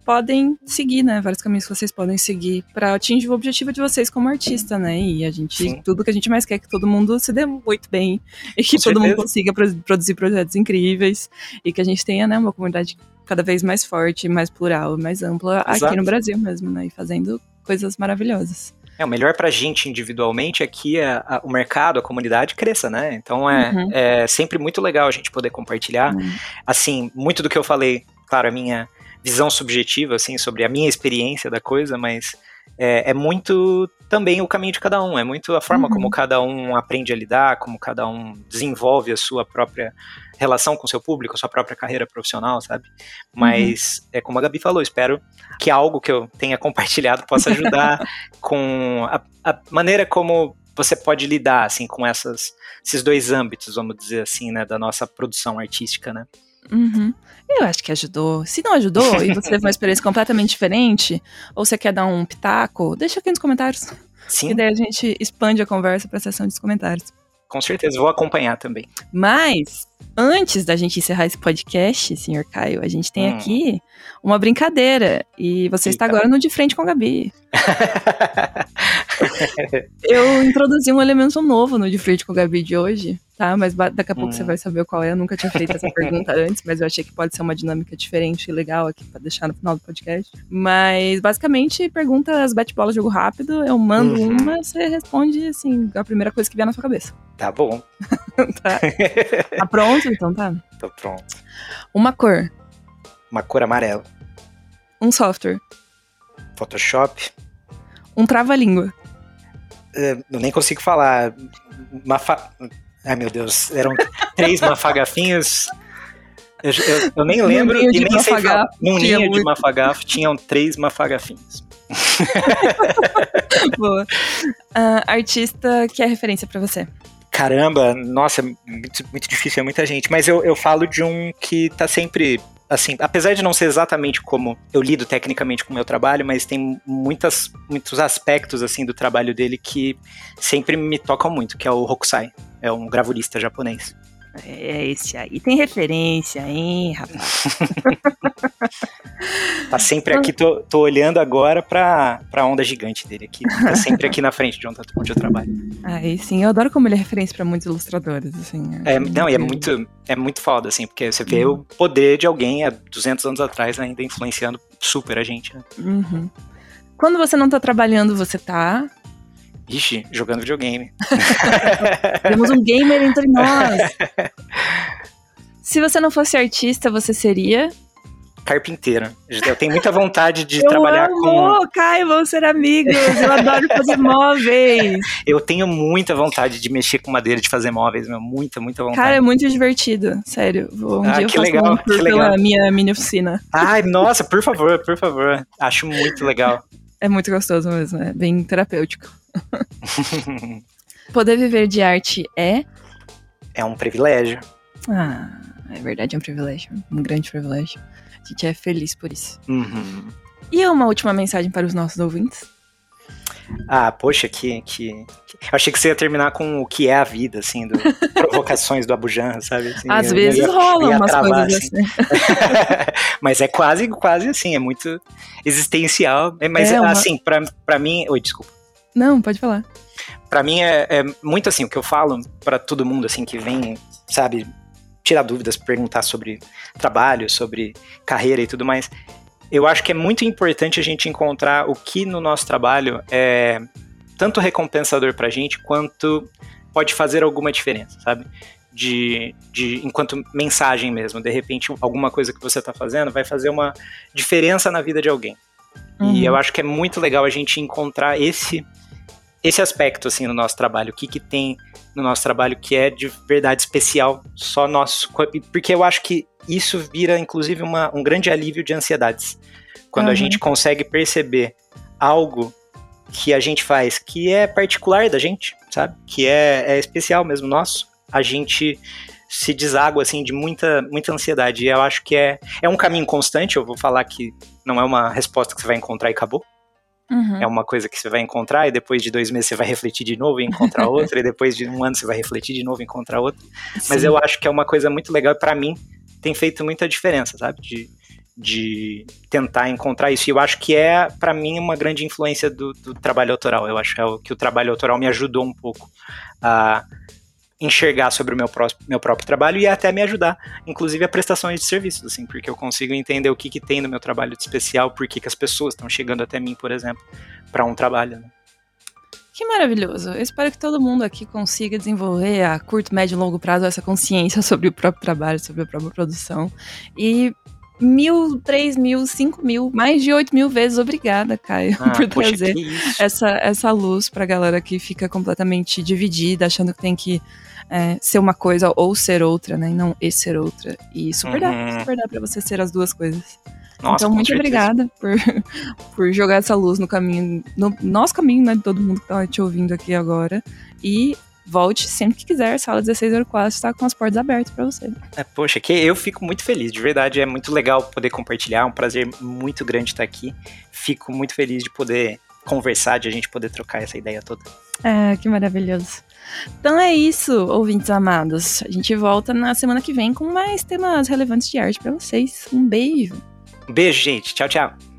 podem seguir, né? Vários caminhos que vocês podem seguir para atingir o objetivo de vocês como artista, né? E a gente, Sim. tudo que a gente mais quer é que todo mundo se dê muito bem e que com todo certeza. mundo consiga produzir projetos incríveis e que a gente tenha, né, uma comunidade cada vez mais forte, mais plural, mais ampla Exato. aqui no Brasil mesmo, né? E fazendo coisas maravilhosas. É, o melhor para a gente individualmente é que a, a, o mercado, a comunidade cresça, né? Então é, uhum. é sempre muito legal a gente poder compartilhar. Uhum. Assim, muito do que eu falei, claro, a minha visão subjetiva, assim, sobre a minha experiência da coisa, mas é, é, muito também o caminho de cada um, é muito a forma uhum. como cada um aprende a lidar, como cada um desenvolve a sua própria relação com o seu público, a sua própria carreira profissional, sabe? Mas, uhum. é como a Gabi falou, espero que algo que eu tenha compartilhado possa ajudar com a, a, maneira como você pode lidar, assim, com essas, esses dois âmbitos, vamos dizer assim, né, da nossa produção artística, né? Uhum. Eu acho que ajudou. Se não ajudou e você teve uma experiência completamente diferente, ou você quer dar um pitaco, deixa aqui nos comentários. Sim. E daí a gente expande a conversa para a seção de comentários. Com certeza, vou acompanhar também. Mas, antes da gente encerrar esse podcast, senhor Caio, a gente tem hum. aqui uma brincadeira. E você Eita. está agora no De Frente com a Gabi. eu introduzi um elemento novo no De Frente com a Gabi de hoje, tá? Mas daqui a pouco hum. você vai saber qual é. Eu nunca tinha feito essa pergunta antes, mas eu achei que pode ser uma dinâmica diferente e legal aqui para deixar no final do podcast. Mas basicamente, perguntas bate-bola, jogo rápido. Eu mando uhum. uma, você responde assim, a primeira coisa que vier na sua cabeça. Tá bom. tá. tá pronto? Então tá. Tô pronto. Uma cor. Uma cor amarela. Um software. Photoshop. Um trava-língua. Uh, eu nem consigo falar. Mafa... Ai, meu Deus. Eram três mafagafinhos. Eu, eu, eu nem lembro e nem sei falar. Num ninho muito. de mafagafo tinham três mafagafinhos. Boa. Uh, artista que é referência para você? Caramba, nossa, muito, muito difícil, é muita gente. Mas eu, eu falo de um que tá sempre assim, apesar de não ser exatamente como eu lido tecnicamente com o meu trabalho, mas tem muitas, muitos aspectos, assim, do trabalho dele que sempre me tocam muito, que é o Hokusai. É um gravurista japonês. É esse aí. Tem referência, hein, rapaz? tá sempre aqui, tô, tô olhando agora pra, pra onda gigante dele aqui. Tá sempre aqui na frente de onde, onde eu trabalho. Aí sim, eu adoro como ele é referência pra muitos ilustradores, assim. É, não, e é muito, é muito foda, assim, porque você vê uhum. o poder de alguém há 200 anos atrás ainda influenciando super a gente, né? Uhum. Quando você não tá trabalhando, você tá Ixi, jogando videogame. Temos um gamer entre nós. Se você não fosse artista, você seria? Carpinteira. Eu tenho muita vontade de eu trabalhar amo, com. Caio, vamos ser amigos. Eu adoro fazer móveis. Eu tenho muita vontade de mexer com madeira, de fazer móveis, meu. Muita, muita vontade. Cara, é muito divertido. Sério. Um ah, dia que eu faço legal, um que legal. pela minha mini oficina. Ai, nossa, por favor, por favor. Acho muito legal. É muito gostoso mesmo, é bem terapêutico. Poder viver de arte é? É um privilégio. Ah, É verdade, é um privilégio, um grande privilégio. A gente é feliz por isso. Uhum. E uma última mensagem para os nossos ouvintes? Ah, poxa, que, que, Achei que você ia terminar com o que é a vida, assim, do, provocações do Abujan, sabe? Assim, Às vezes eu rolam umas travar, coisas assim. mas é quase, quase assim, é muito existencial. É, mas, é uma... assim, pra, pra mim. Oi, desculpa. Não, pode falar. Pra mim é, é muito assim, o que eu falo para todo mundo, assim, que vem, sabe, tirar dúvidas, perguntar sobre trabalho, sobre carreira e tudo mais eu acho que é muito importante a gente encontrar o que no nosso trabalho é tanto recompensador para a gente quanto pode fazer alguma diferença, sabe? De, de enquanto mensagem mesmo. De repente, alguma coisa que você está fazendo vai fazer uma diferença na vida de alguém. Uhum. E eu acho que é muito legal a gente encontrar esse esse aspecto assim no nosso trabalho, o que que tem no nosso trabalho que é de verdade especial, só nosso, porque eu acho que isso vira inclusive uma, um grande alívio de ansiedades. Quando uhum. a gente consegue perceber algo que a gente faz que é particular da gente, sabe? Que é, é especial mesmo nosso, a gente se deságua assim de muita muita ansiedade. E eu acho que é, é um caminho constante, eu vou falar que não é uma resposta que você vai encontrar e acabou. Uhum. É uma coisa que você vai encontrar e depois de dois meses você vai refletir de novo e encontrar outra, e depois de um ano você vai refletir de novo e encontrar outra. Sim. Mas eu acho que é uma coisa muito legal para mim tem feito muita diferença, sabe? De, de tentar encontrar isso. E eu acho que é, para mim, uma grande influência do, do, trabalho autoral. Eu acho que o trabalho autoral me ajudou um pouco a enxergar sobre o meu, pró meu próprio trabalho e até me ajudar, inclusive a prestações de serviços, assim, porque eu consigo entender o que, que tem no meu trabalho de especial, por que, que as pessoas estão chegando até mim, por exemplo, para um trabalho. Né? Que maravilhoso. Eu espero que todo mundo aqui consiga desenvolver a curto, médio e longo prazo essa consciência sobre o próprio trabalho, sobre a própria produção. E mil, três mil, cinco mil, mais de oito mil vezes obrigada, Caio, ah, por trazer essa, essa luz pra galera que fica completamente dividida, achando que tem que é, ser uma coisa ou ser outra, né? E não e ser outra. E super uhum. dá, super dá pra você ser as duas coisas. Nossa, então, muito certeza. obrigada por, por jogar essa luz no caminho, no nosso caminho, né? De todo mundo que tá te ouvindo aqui agora. E volte sempre que quiser. Sala 1604 está com as portas abertas para você. É, poxa, que eu fico muito feliz, de verdade. É muito legal poder compartilhar. É um prazer muito grande estar aqui. Fico muito feliz de poder conversar, de a gente poder trocar essa ideia toda. É, que maravilhoso. Então é isso, ouvintes amados. A gente volta na semana que vem com mais temas relevantes de arte para vocês. Um beijo. Beijo, gente. Tchau, tchau.